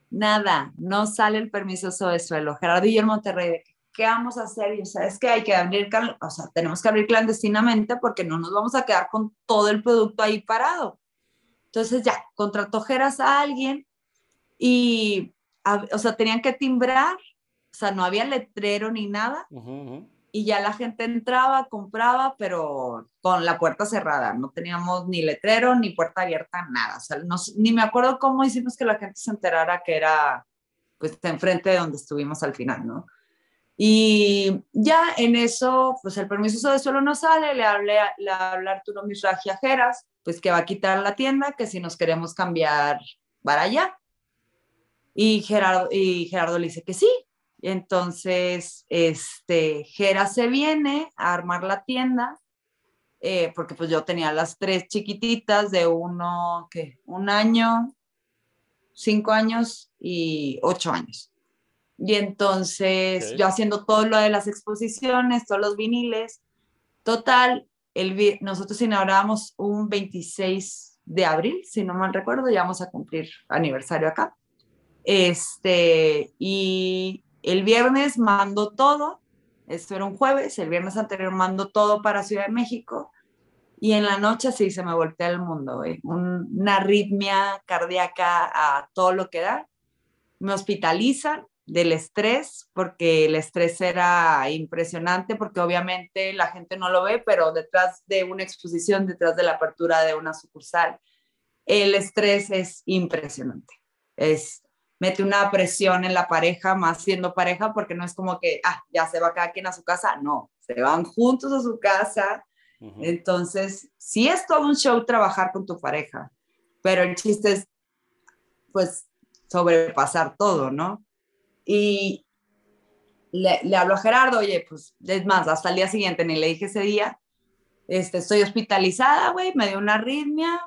Nada, no sale el permiso de suelo. Gerardo y yo en Monterrey, ¿qué vamos a hacer? Y sabes que hay que abrir, o sea, tenemos que abrir clandestinamente porque no nos vamos a quedar con todo el producto ahí parado. Entonces ya, contrató Geras a alguien y, o sea, tenían que timbrar o sea, no había letrero ni nada. Y ya la gente entraba, compraba, pero con la puerta cerrada. No teníamos ni letrero, ni puerta abierta, nada. O sea, ni me acuerdo cómo hicimos que la gente se enterara que era, pues, enfrente de donde estuvimos al final, ¿no? Y ya en eso, pues el permiso de suelo no sale, le hablé, le hablé a Arturo Misraji pues que va a quitar la tienda, que si nos queremos cambiar para allá. Y Gerardo, y Gerardo le dice que sí, entonces, este, Jera se viene a armar la tienda, eh, porque pues yo tenía las tres chiquititas de uno, ¿qué? Un año, cinco años y ocho años. Y entonces yo haciendo todo lo de las exposiciones, todos los viniles, total, el, nosotros inauguramos un 26 de abril, si no mal recuerdo, ya vamos a cumplir aniversario acá. Este, y el viernes mando todo, esto era un jueves, el viernes anterior mando todo para Ciudad de México y en la noche sí se me voltea el mundo, una arritmia cardíaca a todo lo que da. Me hospitalizan del estrés, porque el estrés era impresionante, porque obviamente la gente no lo ve, pero detrás de una exposición, detrás de la apertura de una sucursal, el estrés es impresionante. Es mete una presión en la pareja, más siendo pareja, porque no es como que, ah, ya se va cada quien a su casa, no, se van juntos a su casa. Entonces, sí es todo un show trabajar con tu pareja, pero el chiste es, pues, sobrepasar todo, ¿no? Y le, le hablo a Gerardo, oye, pues, es más, hasta el día siguiente, ni le dije ese día, este, estoy hospitalizada, güey, me dio una arritmia,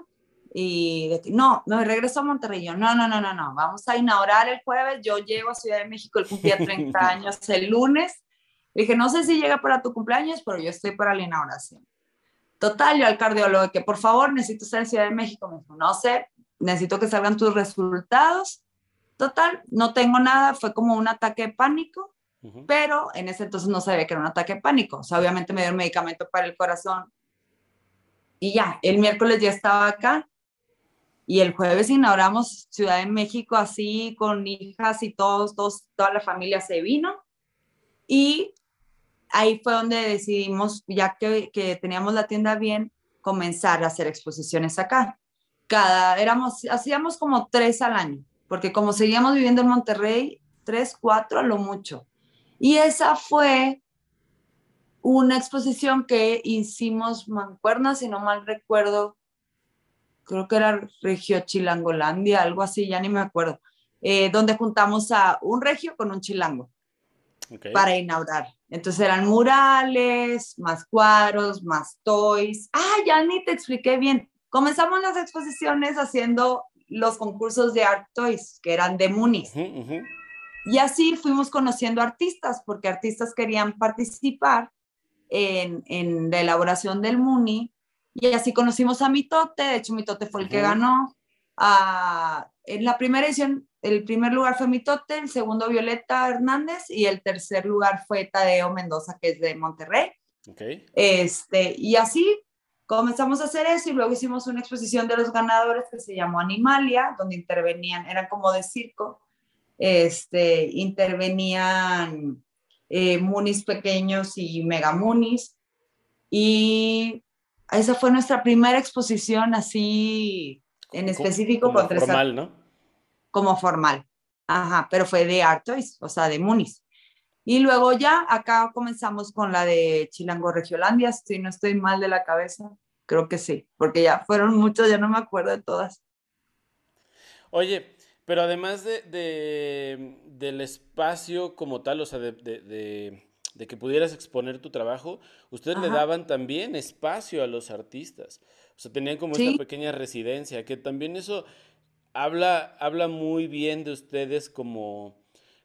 y no, me regreso a Monterrey. no, no, no, no, no, vamos a inaugurar el jueves. Yo llego a Ciudad de México, él cumplía 30 años el lunes. dije, no sé si llega para tu cumpleaños, pero yo estoy para la inauguración. Total, yo al cardiólogo, que por favor necesito estar en Ciudad de México. Me dijo, no sé, necesito que salgan tus resultados. Total, no tengo nada, fue como un ataque de pánico, pero en ese entonces no sabía que era un ataque de pánico. O sea, obviamente me dio el medicamento para el corazón. Y ya, el miércoles ya estaba acá y el jueves inauguramos Ciudad de México así, con hijas y todos, todos, toda la familia se vino. Y ahí fue donde decidimos, ya que, que teníamos la tienda bien, comenzar a hacer exposiciones acá. Cada, éramos, hacíamos como tres al año, porque como seguíamos viviendo en Monterrey, tres, cuatro a lo mucho. Y esa fue una exposición que hicimos mancuernas, si no mal recuerdo, creo que era Regio Chilangolandia, algo así, ya ni me acuerdo, eh, donde juntamos a un regio con un chilango. para inaugurar. Entonces eran murales, más cuadros, más toys. Ah, ya ni te expliqué bien. Comenzamos las exposiciones haciendo los concursos de Art Toys, que eran de Munis. Y así fuimos conociendo artistas, porque artistas querían participar en, en, la elaboración del Muni. Y así conocimos a Mitote, de hecho Mitote fue el que ganó. A, en la primera edición, el primer lugar fue Mitote, el segundo Violeta Hernández y el tercer lugar fue Tadeo Mendoza, que es de Monterrey. Okay. Este, y así comenzamos a hacer eso y luego hicimos una exposición de los ganadores que se llamó Animalia, donde intervenían, eran como de circo, este, intervenían eh, munis pequeños y mega munis. Y esa fue nuestra primera exposición así en específico. Como, formal, ¿no? Como formal. Ajá, pero fue de Art Toys, o sea, de munis. Y luego ya acá comenzamos con la de Chilango Regiolandia, si no estoy mal de la cabeza, creo que sí, porque ya fueron muchos, ya no me acuerdo de todas. Oye, pero además de, del espacio como tal, o sea, de, que pudieras exponer tu trabajo, ustedes le daban también espacio a los artistas. O sea, tenían como esta pequeña residencia, que también eso habla, habla muy bien de ustedes como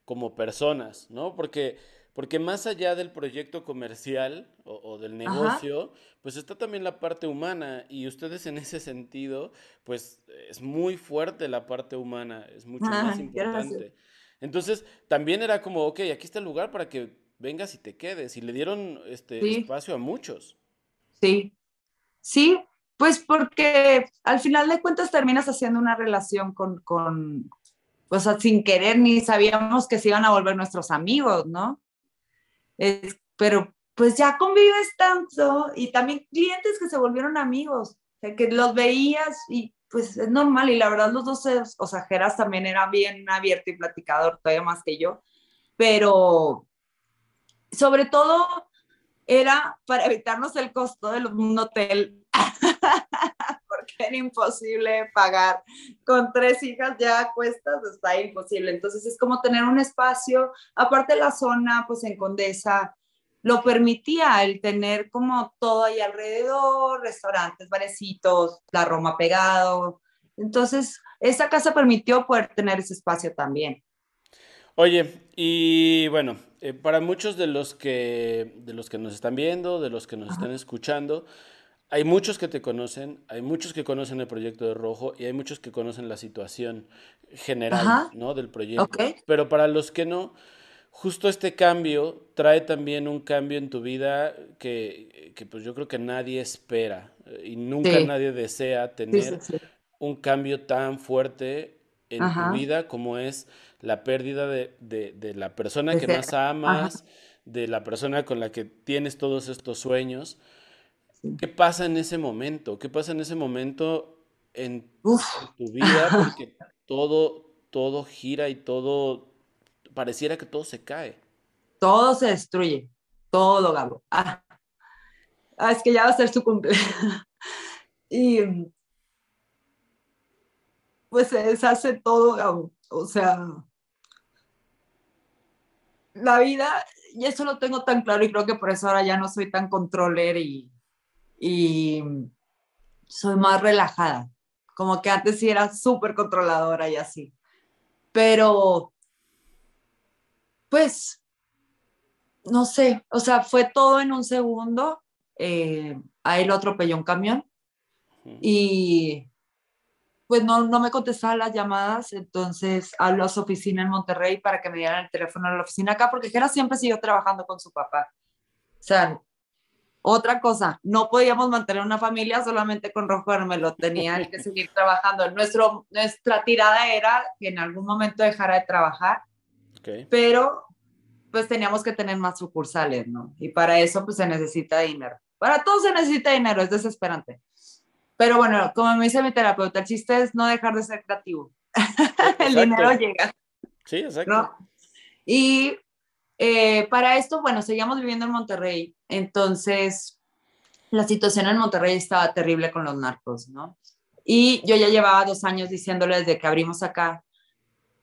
como personas, ¿no? Porque, porque más allá del proyecto comercial o, del negocio, pues está también la parte humana y ustedes en ese sentido, pues es muy fuerte la parte humana, es mucho más importante. Entonces, también era como, ok, aquí está el lugar para que vengas y te quedes. Y le dieron este espacio a muchos. Sí, sí, pues porque al final de cuentas terminas haciendo una relación con, o sea, sin querer ni sabíamos que se iban a volver nuestros amigos, ¿no? pero pues ya convives tanto y también clientes que se volvieron amigos, o sea, que los veías y pues es normal y la verdad los dos, o sea, Geras también era bien abierto y platicador, todavía más que yo, pero sobre todo era para evitarnos el costo de un hotel era imposible pagar. Con tres hijas ya cuestas, está imposible. Entonces es como tener un espacio, aparte la zona, pues en Condesa, lo permitía el tener como todo ahí alrededor, restaurantes, barecitos, la Roma pegado. Entonces, esa casa permitió poder tener ese espacio también. Oye, y bueno, eh, para muchos de los que de los que nos están viendo, de los que nos están escuchando, hay muchos que te conocen, hay muchos que conocen el proyecto de Rojo y hay muchos que conocen la situación general ¿no? del proyecto. Pero para los que no, justo este cambio trae también un cambio en tu vida que, pues yo creo que nadie espera eh, y nunca nadie desea tener un cambio tan fuerte en tu vida como es la pérdida de, la persona que más amas, de la persona con la que tienes todos estos sueños. ¿Qué pasa en ese momento? ¿Qué pasa en ese momento en tu vida? Porque todo, todo gira y todo, pareciera que todo se cae. Todo se destruye, todo, Gabo. Ah, ah es que ya va a ser su cumpleaños. y pues se deshace todo, Gabo. O sea, la vida, y eso lo tengo tan claro y creo que por eso ahora ya no soy tan controller y y soy más relajada. Como que antes sí era súper controladora y así. Pero, pues, no sé, o sea, fue todo en un segundo. Eh, ahí lo atropelló un camión y pues no, no me contestaba las llamadas, entonces hablo a su oficina en Monterrey para que me dieran el teléfono a la oficina acá, porque Jera siempre siguió trabajando con su papá. O sea, otra cosa, no podíamos mantener una familia solamente con Rojo Hermelo, tenía que seguir trabajando. Nuestro, nuestra tirada era que en algún momento dejara de trabajar, pero pues teníamos que tener más sucursales, ¿no? Y para eso pues se necesita dinero. Para todo se necesita dinero, es desesperante. Pero bueno, como me dice mi terapeuta, el chiste es no dejar de ser creativo. el dinero llega. Sí, exacto. Y eh, para esto, bueno, seguíamos viviendo en Monterrey, entonces la situación en Monterrey estaba terrible con los narcos, ¿no? Y yo ya llevaba dos años diciéndole desde que abrimos acá,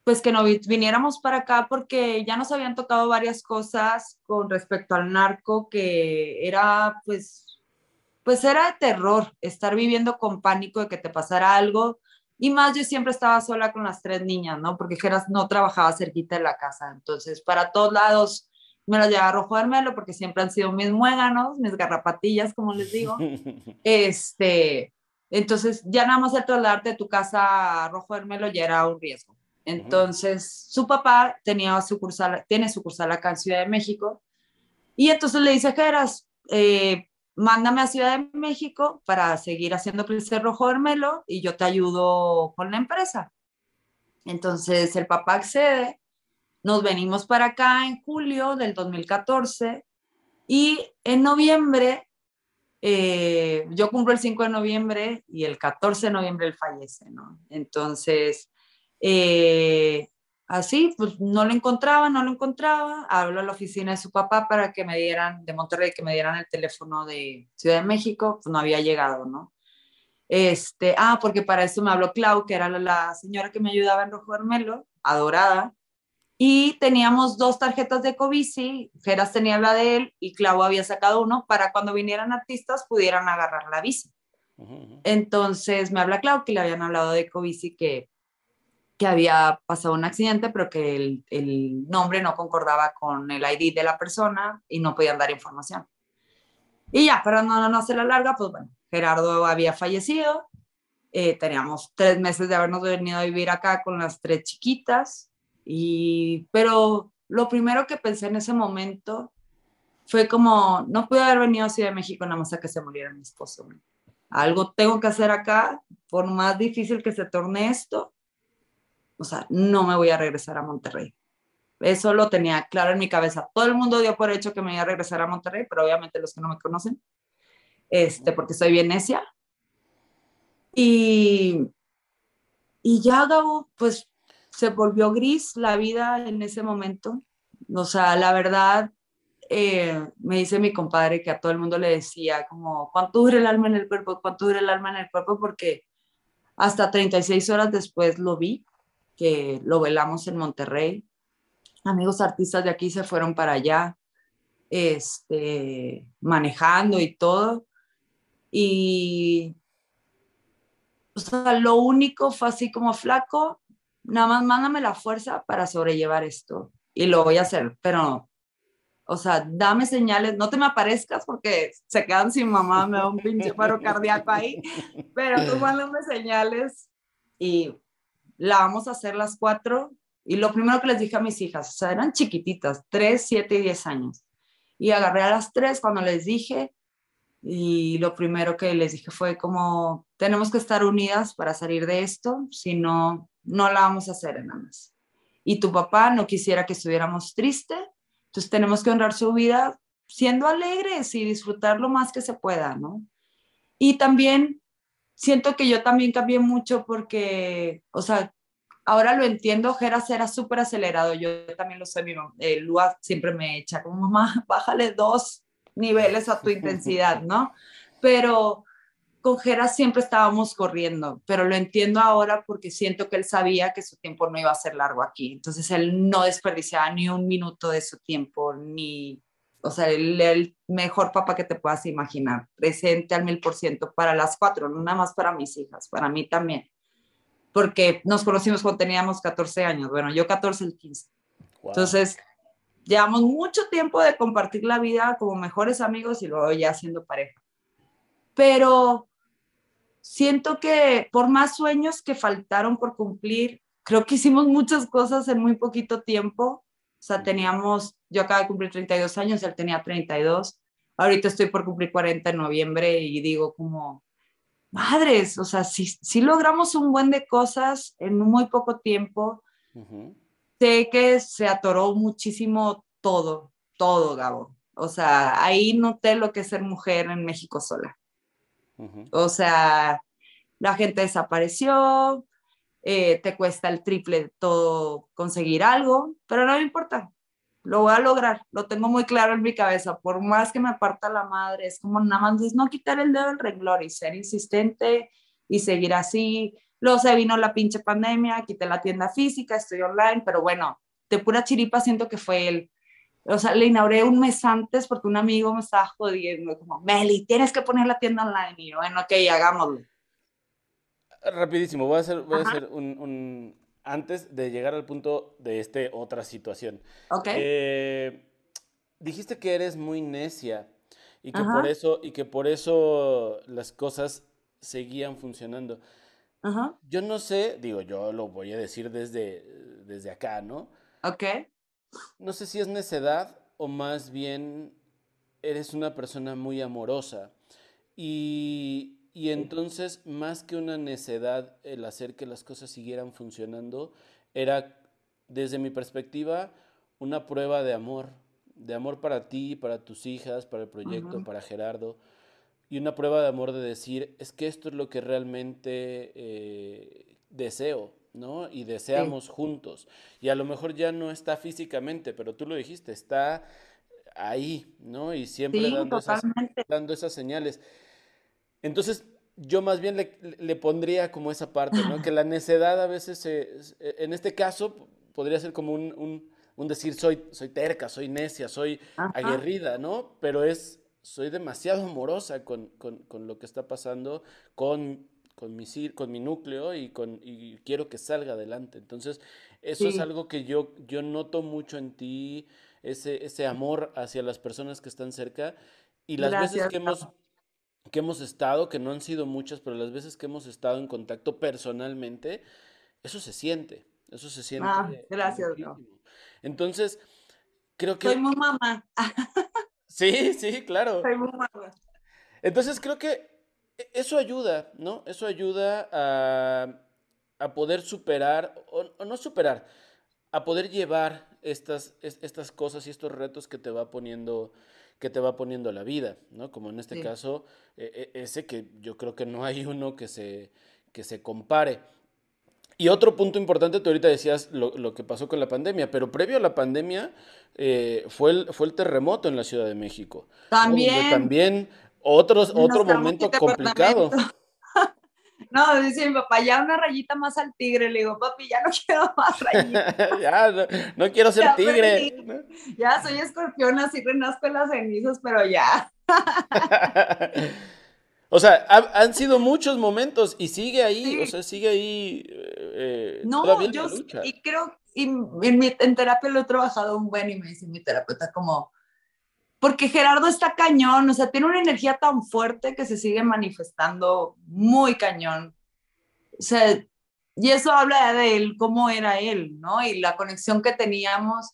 pues que no viniéramos para acá porque ya nos habían tocado varias cosas con respecto al narco que era pues pues era de terror estar viviendo con pánico de que te pasara algo y más yo siempre estaba sola con las tres niñas, ¿no? Porque Geras no trabajaba cerquita de la casa, entonces para todos lados me las llevaba a Rojo Armelo porque siempre han sido mis muéganos, mis garrapatillas, como les digo. este, entonces ya nada más el trasladarte de tu casa a Rojo Armelo ya era un riesgo. Entonces, su papá tenía sucursal, tiene sucursal acá en Ciudad de México. Y entonces le dice, Geras, eh, mándame a Ciudad de México para seguir haciendo crecer Rojo Hermelo y yo te ayudo con la empresa. Entonces, el papá accede. Nos venimos para acá en julio del 2014 y en noviembre, eh, yo cumplo el 5 de noviembre y el 14 de noviembre él fallece, ¿no? Entonces, eh, así, pues no lo encontraba, no lo encontraba. Hablo a la oficina de su papá para que me dieran, de Monterrey, que me dieran el teléfono de Ciudad de México, pues no había llegado, ¿no? Este, ah, porque para eso me habló Clau, que era la, señora que me ayudaba en Rojo Hermelo, adorada, y teníamos dos tarjetas de Covici, Geras tenía la de él y Clau había sacado uno para cuando vinieran artistas pudieran agarrar la bici. Entonces me habla Clau que le habían hablado de Covici que que había pasado un accidente, pero que el, el, nombre no concordaba con el ID de la persona y no podían dar información. Y ya, pero no, no, se la larga, pues bueno, Gerardo había fallecido, eh, teníamos tres meses de habernos venido a vivir acá con las tres chiquitas, y, pero lo primero que pensé en ese momento fue como, no pude haber venido a Ciudad de México nada más a que se muriera mi esposo. Algo tengo que hacer acá, por más difícil que se torne esto, o sea, no me voy a regresar a Monterrey. Eso lo tenía claro en mi cabeza. Todo el mundo dio por hecho que me iba a regresar a Monterrey, pero obviamente los que no me conocen, este, porque soy bien necia. Y, y ya, Gabo, pues se volvió gris la vida en ese momento. O sea, la verdad, eh, me dice mi compadre que a todo el mundo le decía como, ¿cuánto dura el alma en el cuerpo? ¿Cuánto dura el alma en el cuerpo? Porque hasta 36 horas después lo vi que lo velamos en Monterrey. Amigos artistas de aquí se fueron para allá, este, manejando y todo. Y, o sea, lo único fue así como flaco, nada más mándame la fuerza para sobrellevar esto. Y lo voy a hacer, pero, o sea, dame señales, no te me aparezcas porque se quedan sin mamá, me da un pinche paro cardíaco ahí, pero tú mándame señales y la vamos a hacer las cuatro. Y lo primero que les dije a mis hijas, o sea, eran chiquititas, tres, siete y diez años. Y agarré a las tres cuando les dije, y lo primero que les dije fue como, tenemos que estar unidas para salir de esto, si no, no la vamos a hacer en más. Y tu papá no quisiera que estuviéramos tristes, entonces tenemos que honrar su vida siendo alegres y disfrutar lo más que se pueda, ¿no? Y también siento que yo también cambié mucho porque, o sea, ahora lo entiendo, Geras era súper acelerado, yo también lo soy, mi mamá, eh, Lua siempre me echa como, mamá, bájale dos niveles a tu intensidad, ¿no? Pero con Geras siempre estábamos corriendo, pero lo entiendo ahora porque siento que él sabía que su tiempo no iba a ser largo aquí, entonces él no desperdiciaba ni un minuto de su tiempo, ni o sea, el, mejor papá que te puedas imaginar, presente al mil por ciento para las cuatro, no nada más para mis hijas, para mí también, porque nos conocimos cuando teníamos 14 años, bueno, yo 14, el 15. Entonces, llevamos mucho tiempo de compartir la vida como mejores amigos y luego ya siendo pareja. Pero siento que por más sueños que faltaron por cumplir, creo que hicimos muchas cosas en muy poquito tiempo sea, teníamos, yo acabo de cumplir 32 años, él tenía 32. Ahorita estoy por cumplir 40 en noviembre y digo como, madres, o sea, si, si logramos un buen de cosas en muy poco tiempo, sé que se atoró muchísimo todo, todo, Gabo. O sea, ahí noté lo que es ser mujer en México sola. O sea, la gente desapareció, eh, te cuesta el triple todo conseguir algo, pero no me importa, lo voy a lograr, lo tengo muy claro en mi cabeza, por más que me aparta la madre, es como nada más no quitar el dedo del renglón y ser insistente y seguir así, Luego se vino la pinche pandemia, quité la tienda física, estoy online, pero bueno, de pura chiripa siento que fue él. O sea, le inauguré un mes antes porque un amigo me estaba jodiendo, como, Meli, tienes que poner la tienda online. Y yo, bueno, ok, hagámoslo. Rapidísimo, voy a hacer, voy a hacer un, un, Antes de llegar al punto de este otra situación. Ok. Eh, dijiste que eres muy necia y que por eso, y que por eso las cosas seguían funcionando. Ajá. Yo no sé, digo, yo lo voy a decir desde, desde acá, ¿no? Ok. No sé si es necedad o más bien eres una persona muy amorosa. Y, y entonces, más que una necedad, el hacer que las cosas siguieran funcionando, era, desde mi perspectiva, una prueba de amor, de amor para ti, para tus hijas, para el proyecto, para Gerardo, y una prueba de amor de decir, es que esto es lo que realmente eh, deseo, ¿no? Y deseamos juntos. Y a lo mejor ya no está físicamente, pero tú lo dijiste, está ahí, ¿no? Y siempre dando, esas, dando, esas, señales. Entonces, yo más bien le, pondría como esa parte, ¿no? Que la necedad a veces, en este caso, podría ser como un, un, decir, soy, soy terca, soy necia, soy aguerrida, ¿no? Pero es, soy demasiado amorosa con, con, con lo que está pasando, con con mi, con mi núcleo y, con, y quiero que salga adelante. Entonces, eso es algo que yo, yo noto mucho en ti, ese, ese amor hacia las personas que están cerca. Y las veces que hemos, que hemos estado, que no han sido muchas, pero las veces que hemos estado en contacto personalmente, eso se siente, eso se siente. Ah, gracias. Entonces, creo que... Soy muy mamá. sí, sí, claro. Soy muy mamá. Entonces, creo que e, eso ayuda, ¿no? Eso ayuda a, poder superar, o, no superar, a poder llevar estas, estas cosas y estos retos que te va poniendo que te va poniendo la vida, ¿no? Como en este caso, e, e, ese que yo creo que no hay uno que se, que se compare. Y otro punto importante, tú ahorita decías lo, que pasó con la pandemia, pero previo a la pandemia eh, fue, el, fue el terremoto en la Ciudad de México. También. también otros, otro momento complicado. No, dice mi papá, ya una rayita más al tigre. Le digo, papi, ya no quiero más rayitas. ya, no, quiero ser tigre. Ya soy escorpión, así renazco en las cenizas, pero ya. o sea, han sido muchos momentos y sigue ahí, o sea, sigue ahí. Eh, no, yo y creo, y en, mi, en terapia lo he trabajado un buen y me dice mi terapeuta como, porque Gerardo está cañón, o sea, tiene una energía tan fuerte que se sigue manifestando muy cañón. O sea, y eso habla de él, cómo era él, ¿no? Y la conexión que teníamos.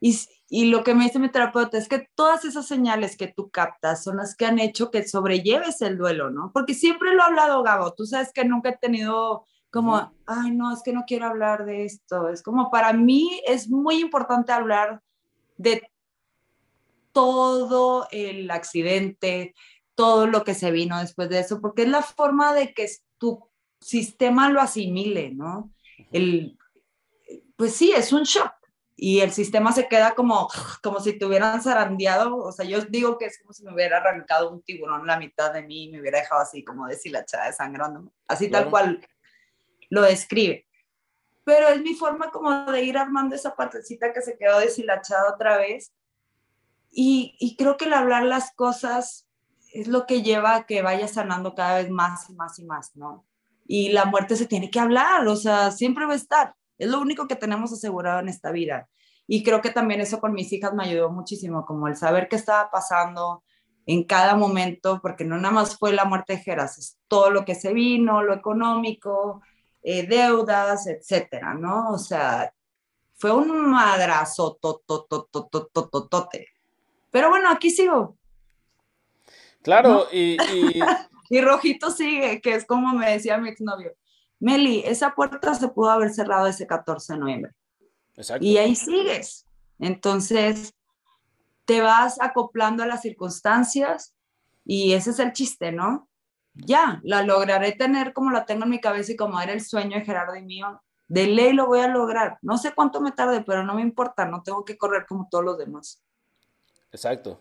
Y, y lo que me dice mi terapeuta es que todas esas señales que tú captas son las que han hecho que sobrelleves el duelo, ¿no? Porque siempre lo he hablado, Gabo, tú sabes que nunca he tenido como, ay, no, es que no quiero hablar de esto. Es como para mí es muy importante hablar de todo el accidente, todo lo que se vino después de eso, porque es la forma de que tu sistema lo asimile, ¿no? El, pues sí, es un shock y el sistema se queda como, como si te hubieran zarandeado, o sea, yo digo que es como si me hubiera arrancado un tiburón la mitad de mí y me hubiera dejado así como deshilachada de sangrando, así tal cual lo describe. Pero es mi forma como de ir armando esa partecita que se quedó deshilachada otra vez y, creo que el hablar las cosas es lo que lleva a que vaya sanando cada vez más y más y más, ¿no? Y la muerte se tiene que hablar, o sea, siempre va a estar. Es lo único que tenemos asegurado en esta vida. Y creo que también eso con mis hijas me ayudó muchísimo, como el saber qué estaba pasando en cada momento, porque no nada más fue la muerte de Geras, es todo lo que se vino, lo económico, eh, deudas, etcétera, ¿no? O sea, fue un madrazo, totototototote. Pero bueno, aquí sigo. Claro, y, y... Rojito sigue, que es como me decía mi exnovio. Meli, esa puerta se pudo haber cerrado ese 14 de noviembre. Exacto. Y ahí sigues. Entonces, te vas acoplando a las circunstancias y ese es el chiste, ¿no? Ya, la lograré tener como la tengo en mi cabeza y como era el sueño de Gerardo y mío. De ley lo voy a lograr. No sé cuánto me tarde, pero no me importa, no tengo que correr como todos los demás. Exacto.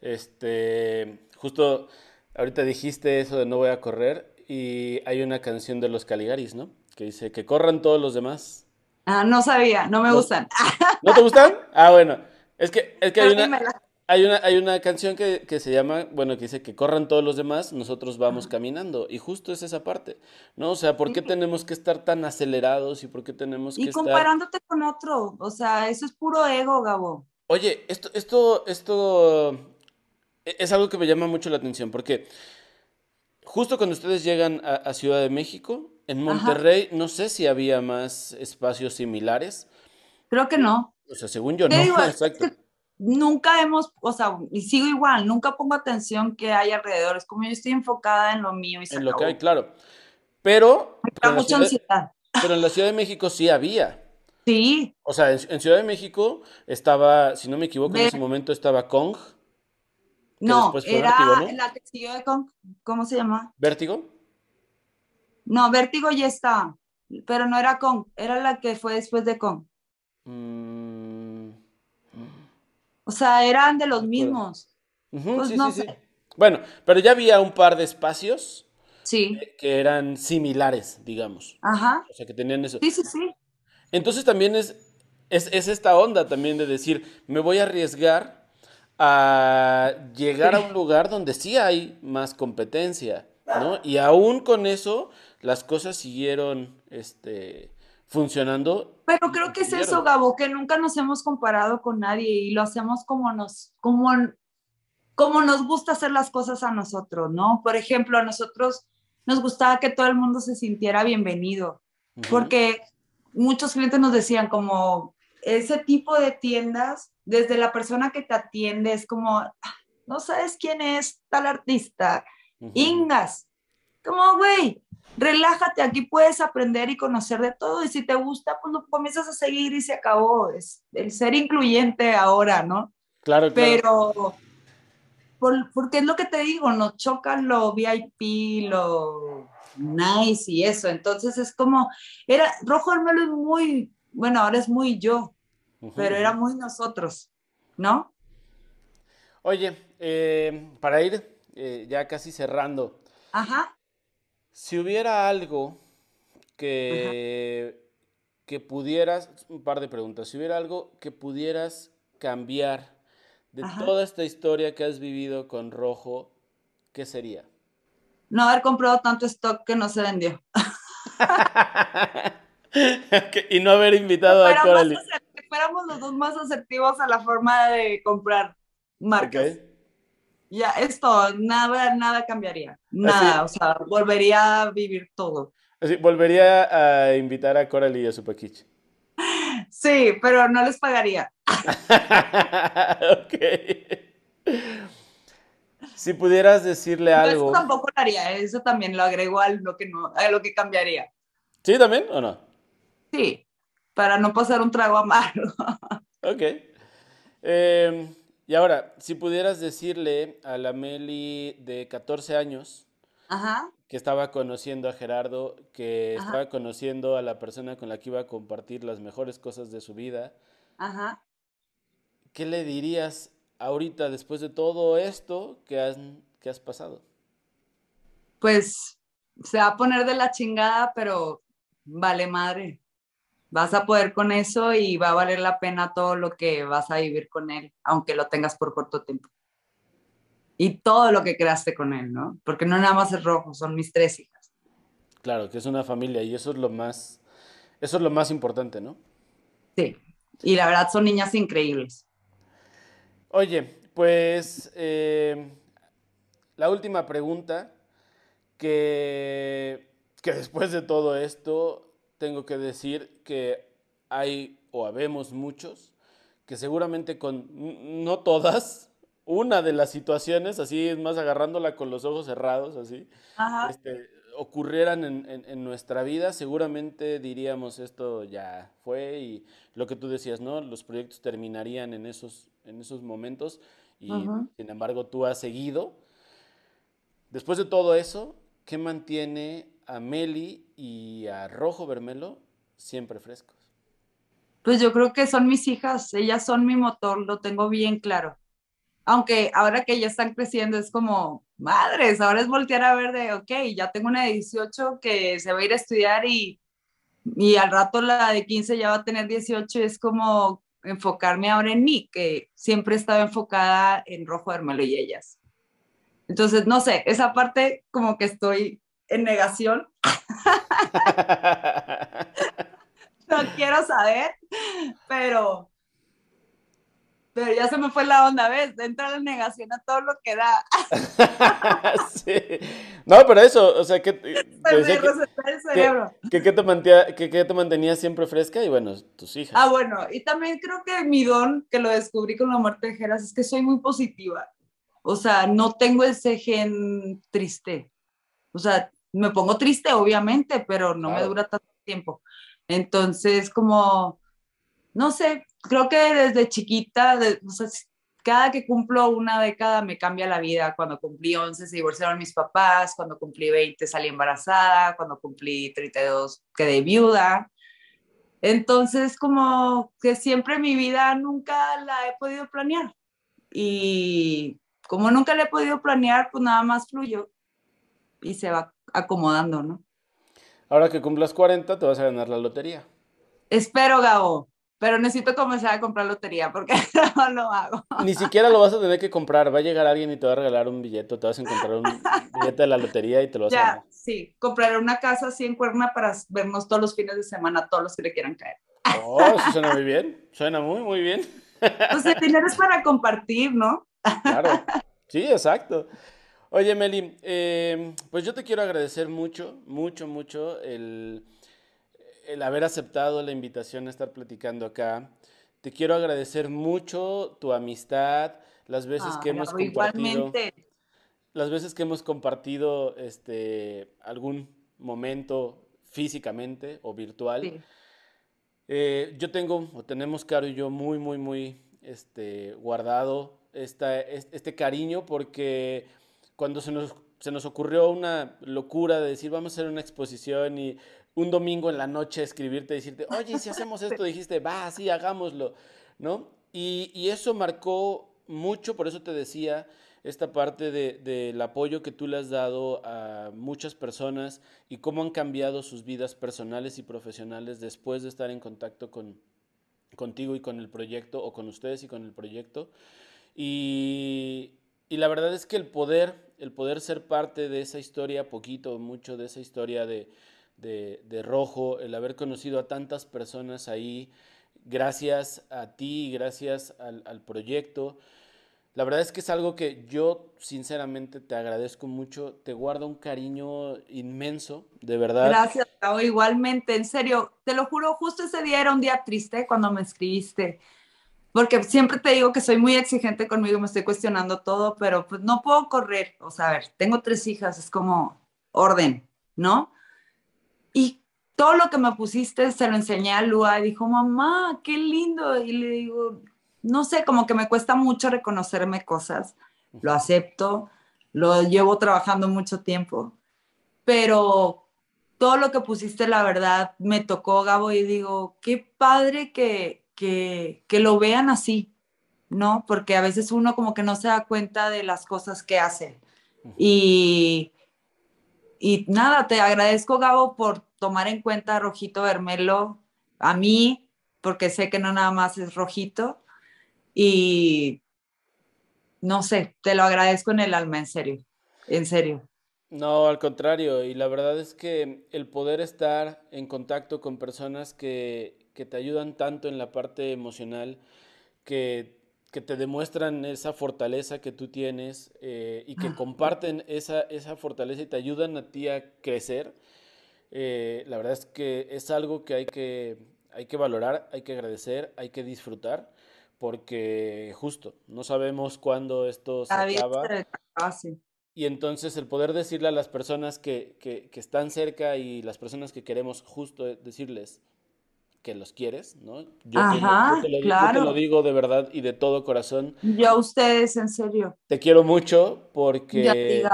Este, justo ahorita dijiste eso de no voy a correr y hay una canción de los Caligaris, ¿no? Que dice que corran todos los demás. Ah, no sabía, no me ¿No? gustan. ¿No te gustan? Ah, bueno. Es que, es que hay una, hay una, hay una canción que, que se llama, bueno, que dice que corran todos los demás, nosotros vamos caminando. Y justo es esa parte, ¿no? O sea, ¿por qué tenemos que estar tan acelerados y por qué tenemos que Y estar... comparándote con otro, o sea, eso es puro ego, Gabo. Oye, esto, esto, esto e- es algo que me llama mucho la atención, porque justo cuando ustedes llegan a, a Ciudad de México, en Ajá, Monterrey, no sé si había más espacios similares. creo que no. O sea, según yo, Te no, digo, es exacto. que nunca hemos, o sea, y sigo igual, nunca pongo atención que hay alrededor. Es como yo estoy enfocada en lo mío y se En lo que hay, claro. Pero, Me da mucha ciudad, ansiedad. pero en la Ciudad de México sí había. Sí, O sea, en, en Ciudad de México estaba, si no me equivoco, en ese momento estaba Kong, no, era la que siguió de con, ¿cómo se llama? ¿Vértigo? No, Vértigo ya está, pero no era con, era la que fue después de con. Mm, O sea, eran de los mismos. Pues sí, no sí, sí. sé. Bueno, pero ya había un par de espacios Sí, que eran similares, digamos. ajá. O sea, que tenían eso. Sí, sí, sí. Entonces también es, es, es esta onda también de decir, me voy a arriesgar a llegar a un lugar donde sí hay más competencia, ¿no? Y aún con eso, las cosas siguieron, este, funcionando Pero creo que es eso. Gabo, que nunca nos hemos comparado con nadie y lo hacemos como nos, como, como nos gusta hacer las cosas a nosotros, ¿no? Por ejemplo, a nosotros nos gustaba que todo el mundo se sintiera bienvenido, Ujú, porque muchos clientes nos decían como ese tipo de tiendas, desde la persona que te atiende, es como, "Ah, no sabes quién es tal artista, ujú. Ingas, como, güey, relájate, aquí puedes aprender y conocer de todo, y si te gusta, pues lo comienzas a seguir y se acabó, es el ser incluyente ahora, ¿no? Claro, claro. Pero, por- porque es lo que te digo, nos chocan lo VIP, lo nice y eso, entonces es como, era, Rojo Hermelo es muy, bueno, ahora es muy yo, pero era muy nosotros, ¿no? Oye, eh, para ir eh, ya casi cerrando, Ajá, si hubiera algo ajá, que, que pudieras, un par de preguntas, si hubiera algo que pudieras cambiar de ajá. toda esta historia que has vivido con Rojo, ¿qué sería? No haber comprado tanto stock que no se vendió. Y no haber que invitado a Coralie. que fuéramos los dos más asertivos a la forma de comprar marcas. Ya, esto, nada, nada cambiaría. Así, Nada, o sea, volvería a vivir todo. así, volvería a invitar a Coralie y a su paquiche. Sí, pero no les pagaría. Ok. Si pudieras decirle No, eso algo. tampoco lo haría, eso también lo agrego a lo que no, a lo que cambiaría. ¿Sí también o no? Sí, para no pasar un trago amargo. Ok. Em, y ahora, si pudieras decirle a la Meli de 14 años Ajá, que estaba conociendo a Gerardo, que ajá, estaba conociendo a la persona con la que iba a compartir las mejores cosas de su vida, ajá. ¿qué le dirías ahorita después de todo esto que has, que has pasado? Pues se va a poner de la chingada, pero vale madre. Vas a poder con eso y va a valer la pena todo lo que vas a vivir con él, aunque lo tengas por corto tiempo. Y todo lo que creaste con él, ¿no? Porque no nada más es rojo, son mis tres hijas. Claro, que es una familia y eso es lo más, eso es lo más importante, ¿no? Sí. Y la verdad son niñas increíbles. Oye, pues eh, la última pregunta, que, que después de todo esto tengo que decir que hay o habemos muchos que seguramente con, no todas, una de las situaciones, así es más agarrándola con los ojos cerrados, así, Ajá. este, ocurrieran en, en- en nuestra vida, seguramente diríamos esto ya fue y lo que tú decías, ¿no? Los proyectos terminarían en esos, en esos momentos y sin embargo tú has seguido. Después de todo eso, ¿qué mantiene a Meli y a Rojo Bermelo siempre frescos? Pues yo creo que son mis hijas, ellas son mi motor, lo tengo bien claro. Aunque ahora que ya están creciendo es como, madres, ahora es voltear a ver de, ok, ya tengo una de 18 que se va a ir a estudiar y, y al rato la de 15 ya va a tener 18 y es como enfocarme ahora en mí, que siempre estaba enfocada en Rojo Hermelo y ellas. Entonces, no sé, esa parte como que estoy en negación. no quiero saber, pero pero ya se me fue la onda, ¿ves? Entra la negación a todo lo que da. sí. No, pero eso, o sea, que... Te que, el cerebro. Que, que, te mantenía, que, te mantenía siempre fresca y bueno, tus hijas. Ah, bueno, y también creo que mi don, que lo descubrí con la muerte de Jeras, es que soy muy positiva. O sea, no tengo ese gen triste. O sea, me pongo triste, obviamente, pero no me dura tanto tiempo. Entonces, como, no sé, creo que desde chiquita, o sea, cada que cumplo una década me cambia la vida. Cuando cumplí 11 se divorciaron mis papás, cuando cumplí 20 salí embarazada, cuando cumplí 32 quedé viuda. Entonces, como que siempre mi vida nunca la he podido planear. Y como nunca la he podido planear, pues nada más fluyo y se va acomodando, ¿no? Ahora que cumplas 40, te vas a ganar la lotería. Espero, Gabo pero necesito comenzar a comprar lotería porque no lo hago. Ni siquiera lo vas a tener que comprar, va a llegar alguien y te va a regalar un billete, te vas a encontrar un billete de la lotería y te lo vas a ganar. Sí, compraré una casa así en Cuerna para vernos todos los fines de semana, todos los que le quieran caer. Oh, eso suena muy bien, suena muy, muy bien. Pues el dinero es para compartir, ¿no? Claro, sí, exacto. Oye, Meli, eh, pues yo te quiero agradecer mucho, mucho, mucho el el haber aceptado la invitación a estar platicando acá. Te quiero agradecer mucho tu amistad, las veces que hemos compartido. Las veces que hemos compartido este, algún momento físicamente o virtual. Eh, yo tengo, o tenemos Caro y yo, muy, muy, muy este, guardado esta, este cariño porque cuando se nos, se nos ocurrió una locura de decir vamos a hacer una exposición y un domingo en la noche escribirte, decirte, oye, si hacemos esto, dijiste, va, sí, hagámoslo, ¿no? Y, eso marcó mucho, por eso te decía, esta parte del de, apoyo que tú le has dado a muchas personas y cómo han cambiado sus vidas personales y profesionales después de estar en contacto con, contigo y con el proyecto, o con ustedes y con el proyecto. Y, y la verdad es que el poder, el poder ser parte de esa historia, poquito o mucho de esa historia de, de, Rojo, el haber conocido a tantas personas ahí, gracias a ti, gracias al, proyecto. La verdad es que es algo que yo sinceramente te agradezco mucho, te guardo un cariño inmenso, de verdad. Gracias, igualmente, en serio, te lo juro, justo ese día era un día triste cuando me escribiste, porque siempre te digo que soy muy exigente conmigo, me estoy cuestionando todo, pero pues no puedo correr, o sea, a ver, tengo tres hijas, es como orden, ¿no? Y todo lo que me pusiste se lo enseñé a Lua y dijo, mamá, qué lindo. Y le digo, no sé, como que me cuesta mucho reconocerme cosas. Lo acepto, lo llevo trabajando mucho tiempo, pero todo lo que pusiste, la verdad, me tocó, Gabo, y digo, qué padre que, que, que lo vean así, ¿no? Porque a veces uno como que no se da cuenta de las cosas que hace. Y y nada, te agradezco, Gabo, por tomar en cuenta Rojito Vermelo a mí, porque sé que no nada más es Rojito. Y no sé, te lo agradezco en el alma, en serio, en serio. No, al contrario, y la verdad es que el poder estar en contacto con personas que, que te ayudan tanto en la parte emocional, que que te demuestran esa fortaleza que tú tienes eh, y que ah. comparten esa, esa fortaleza y te ayudan a ti a crecer, eh, la verdad es que es algo que hay, que hay que valorar, hay que agradecer, hay que disfrutar, porque justo, no sabemos cuándo esto se acaba. Y entonces el poder decirle a las personas que, que, que están cerca y las personas que queremos justo decirles, que los quieres, ¿no? Yo, Ajá, te, lo, claro. te, lo, digo de verdad y de todo corazón. Yo a ustedes, en serio. Te quiero mucho porque,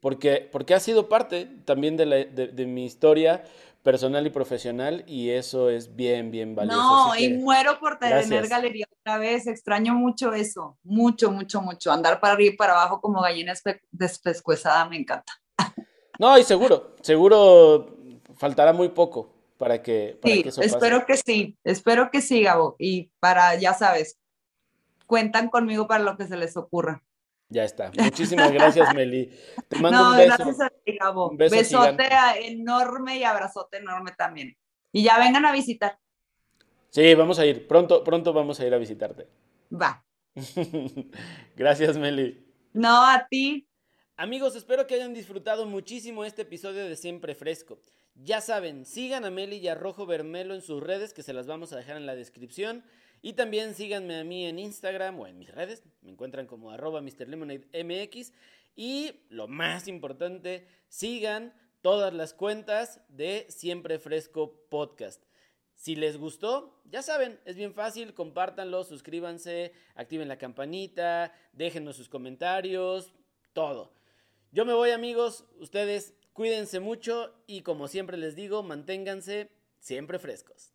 porque, porque has sido parte también de, la, de, mi historia, personal y profesional y eso es bien, bien valioso. No, y muero por tener galería otra vez, extraño mucho eso, mucho, mucho, mucho. Andar para arriba y para abajo como gallina despescuezada me encanta. No, y seguro, seguro faltará muy poco para que, para sí, espero que sí, espero que sí, Gabo. Y para, ya sabes, cuentan conmigo para lo que se les ocurra. Ya está. Muchísimas gracias, Meli. Te mando un beso. Gracias a ti, Gabo. Un Besote enorme y abrazote enorme también. Y ya vengan a visitar. Sí, vamos a ir. Pronto, pronto vamos a ir a visitarte. Va. gracias, Meli. No, a ti. Amigos, espero que hayan disfrutado muchísimo este episodio de Siempre Fresco. Ya saben, sigan a Meli y a Rojo Bermelo en sus redes, que se las vamos a dejar en la descripción. Y también síganme a mí en Instagram o en mis redes. Me encuentran como arroba MrLemonadeMX. Y lo más importante, sigan todas las cuentas de Siempre Fresco Podcast. Si les gustó, ya saben, es bien fácil, compártanlo, suscríbanse, activen la campanita, déjenos sus comentarios, todo. Yo me voy amigos, ustedes cuídense mucho y como siempre les digo, manténganse siempre frescos.